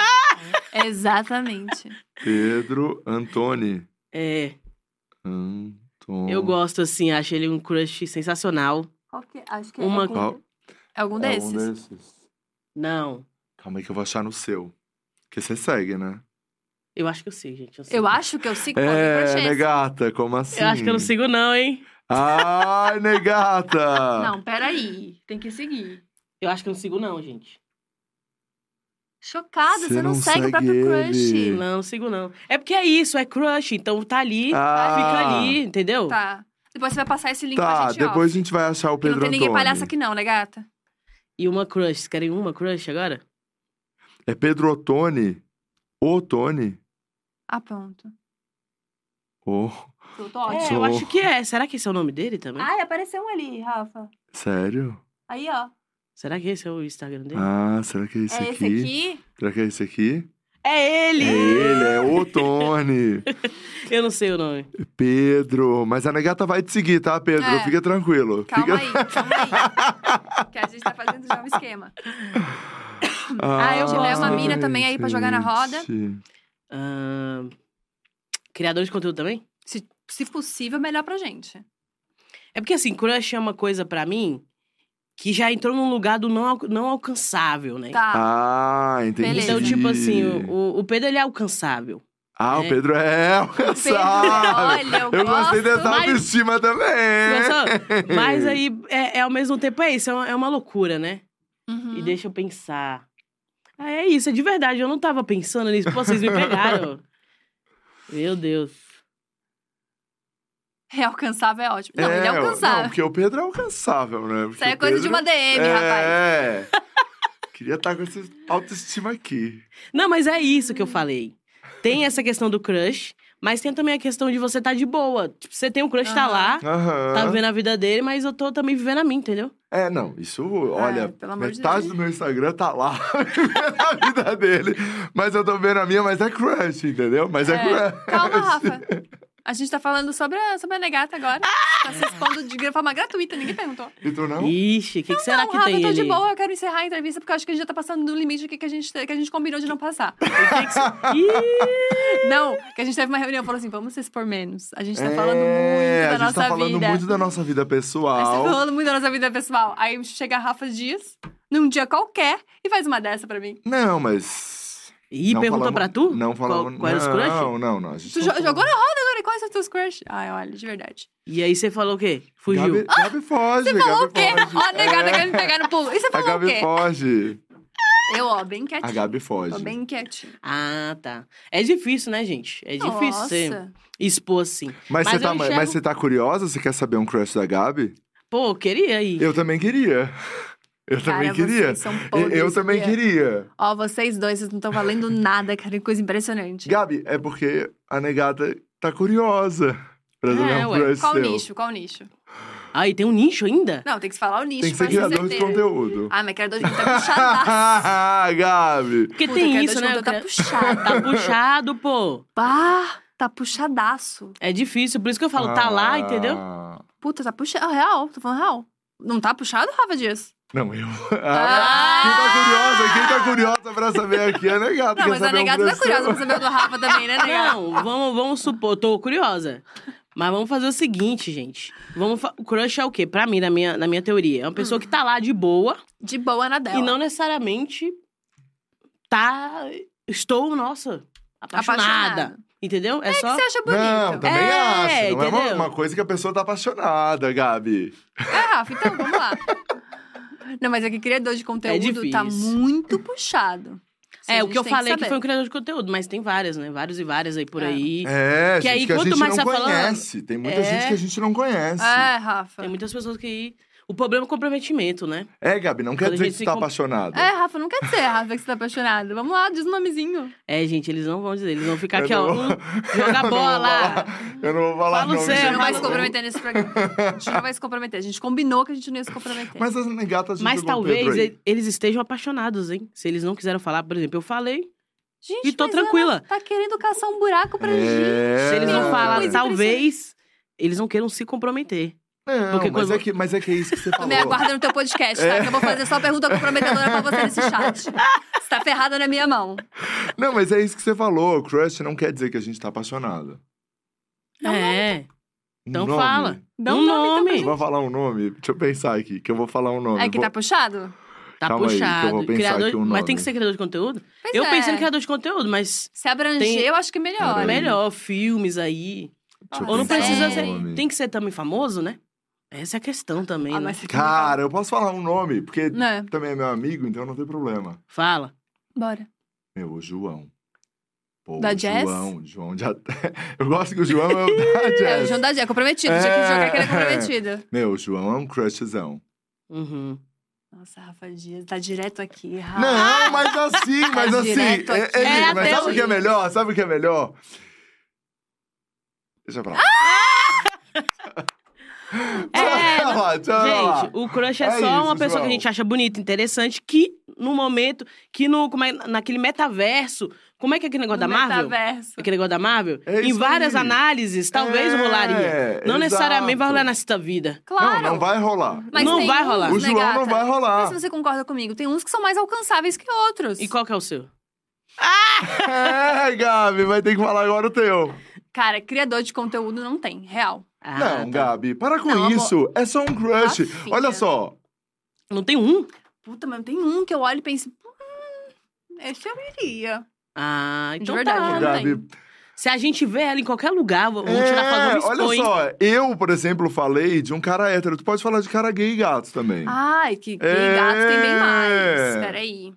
Exatamente. Pedro Antoni. É, Eu gosto, assim, acho ele um crush sensacional. Qual que é? Acho que Uma- algum, Qual? é algum É desses. desses. Não, Calma aí que eu vou achar no seu. Porque você segue, né? eu acho que eu sei, gente. Eu, sei. Eu acho que eu sigo É, que negata, como assim? Eu acho que eu não sigo, não, hein? Ai, negata! Não, peraí. Tem que seguir. Eu acho que eu não sigo, não, gente. Chocada, você, Você não, não segue o próprio crush. ele. Não, não sigo, não. É porque é isso, é crush. Então tá ali, Ah. fica ali, entendeu? Tá. Depois você vai passar esse link pra Tá, gente, depois off. a gente vai achar o Pedro não tem ninguém palhaço aqui não, né, gata? E uma crush. Vocês querem uma crush agora? É Pedro Otoni? Otoni? Ah, pronto. Oh, É, eu acho que é. Será que esse é o nome dele também? Ai, apareceu um ali, Rafa. sério? Aí, ó. Será que esse é o Instagram dele? Ah, será que é esse é aqui? esse aqui? Será que é esse aqui? É ele! É ele, é o Tony. Eu não sei o nome. Pedro. Mas a negata vai te seguir, tá, Pedro? É. Fica tranquilo. Calma Fica... aí, calma aí. que a gente tá fazendo já um esquema. Ah, eu Se tiver uma mina também aí pra jogar na roda. gente. Ahn, criador de conteúdo também? Se, se possível, melhor pra gente. É porque assim, crush é uma coisa pra mim que já entrou num lugar do não, não alcançável, né? Tá. Ah, entendi. Beleza. Então, tipo assim, o, o- Pedro ele é alcançável. Ah, o É. Pedro é alcançável. olha, eu Eu gostei gosto. dessa Mas- autoestima também. Gostou? Mas aí, é, é ao mesmo tempo, é isso, é uma, é uma loucura, né? Uhum. E deixa eu pensar. Ah, é isso, é de verdade. Eu não tava pensando nisso. Pô, vocês me pegaram. Meu Deus. É alcançável, é ótimo. Não, é, ele é Não, alcançável. porque o Pedro é alcançável, né? Porque Isso aí é coisa de Pedro- uma DM, rapaz. É. Queria estar com essa autoestima aqui. Não, mas é isso que eu falei. Tem essa questão do crush, mas tem também a questão de você estar de boa. Tipo, você tem um crush, tá Aham. lá, Aham. tá vivendo a vida dele, mas eu tô também vivendo a mim, entendeu? É, não, isso, olha, pelo amor de metade Deus. do meu Instagram tá lá, vivendo a vida dele. Mas eu tô vendo a minha, mas é crush, entendeu? Mas é, É. crush. Calma, Rafa. A gente tá falando sobre a, sobre a negata agora. Tá se expondo de forma gratuita, ninguém perguntou. E tu não? Ixi, o que, que será não, que Rafa, tem eu tô de boa, eu quero encerrar a entrevista porque eu acho que a gente já tá passando do limite aqui que a gente, que a gente combinou de não passar. Ih, Não, que a gente teve uma reunião e falou assim: vamos se expor menos. A gente tá É, falando muito da a gente nossa tá falando vida. muito da nossa vida A gente tá pessoal. falando muito da nossa vida pessoal. Aí chega a Rafa Dias, num dia qualquer, e faz uma dessa pra mim. Não, mas... Ih, não perguntou falamos- pra tu? Não falamos... Qual, qual era os não, crush? Não, não, não. A Tu não jo- falou. jogou na roda agora, e quais são os teus crush? Ai, olha, de verdade. E aí você falou o quê? Fugiu. Gabi, Gabi foge, Você falou Gabi o quê? foge. Ó, a negada É, querendo me pegar no pulo. E você A falou o Gabi quê? foge. Eu, ó, bem quietinho. A Gabi foge. Tô bem quietinho. Ah, tá. É difícil, né, gente? É difícil Nossa. você expor assim. Mas, Mas você tá, enxergo- mas você tá curiosa? Você quer saber um crush da Gabi? Pô, queria ir. Eu também queria. Eu também Cara, queria. vocês são Eu- podres, eu também sabia? queria. Ó, vocês dois, vocês não estão valendo nada, cara. Que coisa impressionante. Gabi, é porque a negada tá curiosa pra saber É, um ué. Qual seu. nicho? Qual nicho? Aí tem um nicho ainda? Não, tem que falar o nicho. Tem que pra ser criador de conteúdo. Ah, mas criador de conteúdo tá puxadaço. Gabi. Porque Puta, tem isso, né? Tá puxado. Tá puxado, pô. Pá, tá puxadaço. É difícil, por isso que eu falo, tá lá, Ah, entendeu? Puta, tá puxado. Ah, real, tô falando real. Não tá puxado, Rafa Dias? Não, eu. Ah! Quem tá curiosa, quem tá curiosa pra saber aqui é a negada. Não, mas a negada tá curiosa pra saber o do Rafa também, né, negada? Não, vamos, vamos supor, tô curiosa. Mas vamos fazer o seguinte, gente. Vamos fa- O crush é o quê? Pra mim, na minha, na minha teoria. É uma pessoa que tá lá de boa De boa na dela. e não necessariamente tá. Estou, nossa, apaixonada. Apaixonada. Entendeu? É, É só. que você acha bonito. Não, também É, acho. Não é uma, entendeu? uma coisa que a pessoa tá apaixonada, Gabi. É, Rafa, então vamos lá. Não, mas é que criador de conteúdo tá difícil. muito puxado. É, o que eu falei que, saber. foi um criador de conteúdo, mas tem várias, né? Vários e várias aí por É. aí. É, Que gente, aí, que a quanto gente mais não tá falando- conhece. Tem muita É. gente que a gente não conhece. É, Rafa. Tem muitas pessoas que. O problema é o comprometimento, né? É, Gabi, não quer Quando dizer que você tá com- apaixonada. É, Rafa, não quer dizer, Rafa, que você tá apaixonado. Vamos lá, diz o nomezinho. É, gente, eles não vão dizer, eles vão ficar Eu aqui, não ó. vou- joga não vou bola. falar- Eu não vou falar Fala o nome seu, A gente de não vai se comprometer nesse programa. A gente não vai se comprometer. A gente combinou que a gente não ia se comprometer. Mas as negatas já Mas talvez Pedro aí. eles estejam apaixonados, hein? Se eles não quiseram falar, por exemplo, eu falei. gente, e tô mas tranquila. ela Tá querendo caçar um buraco pra É. gente. Se eles Não, não falar, talvez eles não queiram se comprometer. Não, Porque mas, quando- é que, mas é que é isso que você falou. me aguarda no teu podcast, tá? Que eu vou fazer só pergunta comprometedora pra você nesse chat. Você tá ferrada na minha mão. Não, mas é isso que você falou. Crush não quer dizer que a gente tá apaixonado. Não, é. Um Então nome. fala. Dá um um nome, então, nome. Eu vou falar um nome. Deixa eu pensar aqui, que eu vou falar um nome. É que Vou- tá puxado? Tá Calma aí, que eu puxado. vou pensar criador... aqui um Mas nome. tem que ser criador de conteúdo? Pois eu é. pensei no criador de conteúdo, mas Se abranger, Tem- eu acho que melhor. Peraí. melhor, filmes aí. Deixa Ou não precisa ser. Tem que ser também famoso, né? Essa é a questão também, Ah, né? Cara, eu posso falar um nome, porque Né? também é meu amigo, então não tem problema. Fala. Bora. Meu, o João. Pô, Da o Jazz? João, o João já... Eu gosto que o João é o da É, o Jazz. João da Jé, comprometido. Já que É. jogar que ele é comprometido. Meu, o João é um crushzão. Uhum. Nossa, Rafa Dias, tá direto aqui. Rafa. Não, mas assim, mas Tá assim. é- ele- É, mas até sabe o que é melhor? Sabe o que é melhor? Deixa pra lá. É, tchau lá. gente, o crush é, É só isso, uma pessoa João. que a gente acha bonita, interessante, que no momento, que no, como é, naquele metaverso, como é que é aquele negócio da No Marvel? metaverso. Aquele negócio da Marvel? É em várias aí. análises, talvez É, rolaria. Não necessariamente vai exato. rolar nessa vida. Claro. Não, não vai rolar. Mas Não vai uns, rolar. O né, João não gata? vai rolar. Não sei se você concorda comigo. Tem uns que são mais alcançáveis que outros. E qual que é o seu? É, Gabi, vai ter que falar agora o teu. Cara, criador de conteúdo não tem, real. Ah, não, tá. Gabi, para com Não, amor. isso. É só um crush. Ah. Olha só. Não tem um? Puta, mas tem um que eu olho e penso... Hum, esse eu iria. Ah, então verdade, tá. não Gabi, tem. Se a gente vê ela em qualquer lugar, vamos é, tirar foto, vamos olha só. Eu, por exemplo, falei de um cara hétero. Tu pode falar de cara gay e gato também. Ai, que gay É. e gato tem bem mais. Peraí.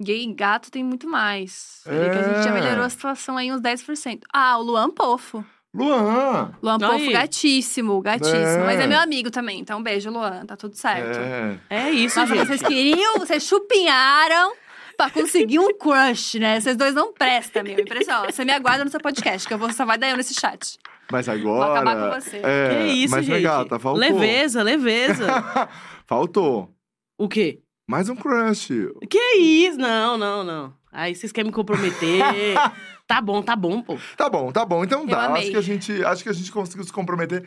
Gay e gato tem muito mais. Peraí que a gente já É. melhorou a situação aí uns 10%. Ah, o Luan Pofo. Luan. Luan Pofo, Aí. gatíssimo, gatíssimo. É. Mas é meu amigo também, então beijo, Luan. Tá tudo certo. É. É isso, Nossa, gente. vocês queriam, vocês chupinharam pra conseguir um crush, né? Vocês dois não prestam, meu. Impressionante. Você me aguarda no seu podcast, que eu vou só vai dar eu nesse chat. Mas agora. Vou acabar com você. É, Que isso, mas, gente. gata, faltou. Leveza, leveza. faltou. o quê? Mais um crush. Que isso? Não, não, não. Aí vocês querem me comprometer. tá bom, tá bom, pô. Tá bom, tá bom. Então dá. Acho que a gente, acho que a gente conseguiu se comprometer.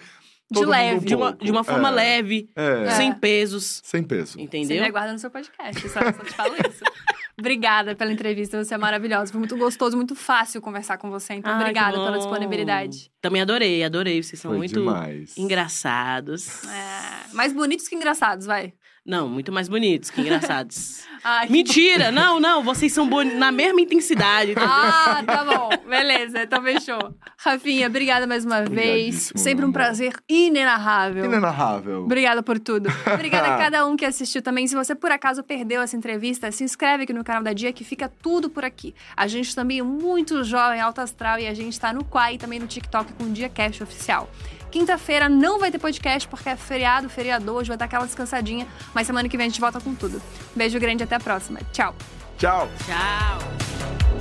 De leve. um De uma, de uma forma É, leve, É. sem pesos. Sem peso. Você me Entendeu? aguarda no seu podcast, só, só te falo isso. Obrigada pela entrevista, você é maravilhosa. Foi muito gostoso, muito fácil conversar com você. Então, Ai, obrigada pela disponibilidade. Também adorei, adorei. Vocês são Foi muito demais. engraçados. É, mais bonitos que engraçados, vai. Não, muito mais bonitos que engraçados. Ai, que Mentira! Não, não, vocês são boni- na mesma intensidade. Ah, tá bom. Beleza, então fechou. Rafinha, obrigada mais uma vez. Sempre um prazer inenarrável. Inenarrável. Obrigada por tudo. Obrigada a cada um que assistiu também. Se você por acaso perdeu essa entrevista, se inscreve aqui no canal da Dia que fica tudo por aqui. A gente também é muito jovem, alto astral e a gente tá no Quai e também no TikTok com o Dia Cash oficial. Quinta-feira não vai ter podcast porque é feriado, feriador, hoje vai dar aquela descansadinha, mas semana que vem a gente volta com tudo. Beijo grande e até a próxima. Tchau. Tchau. Tchau.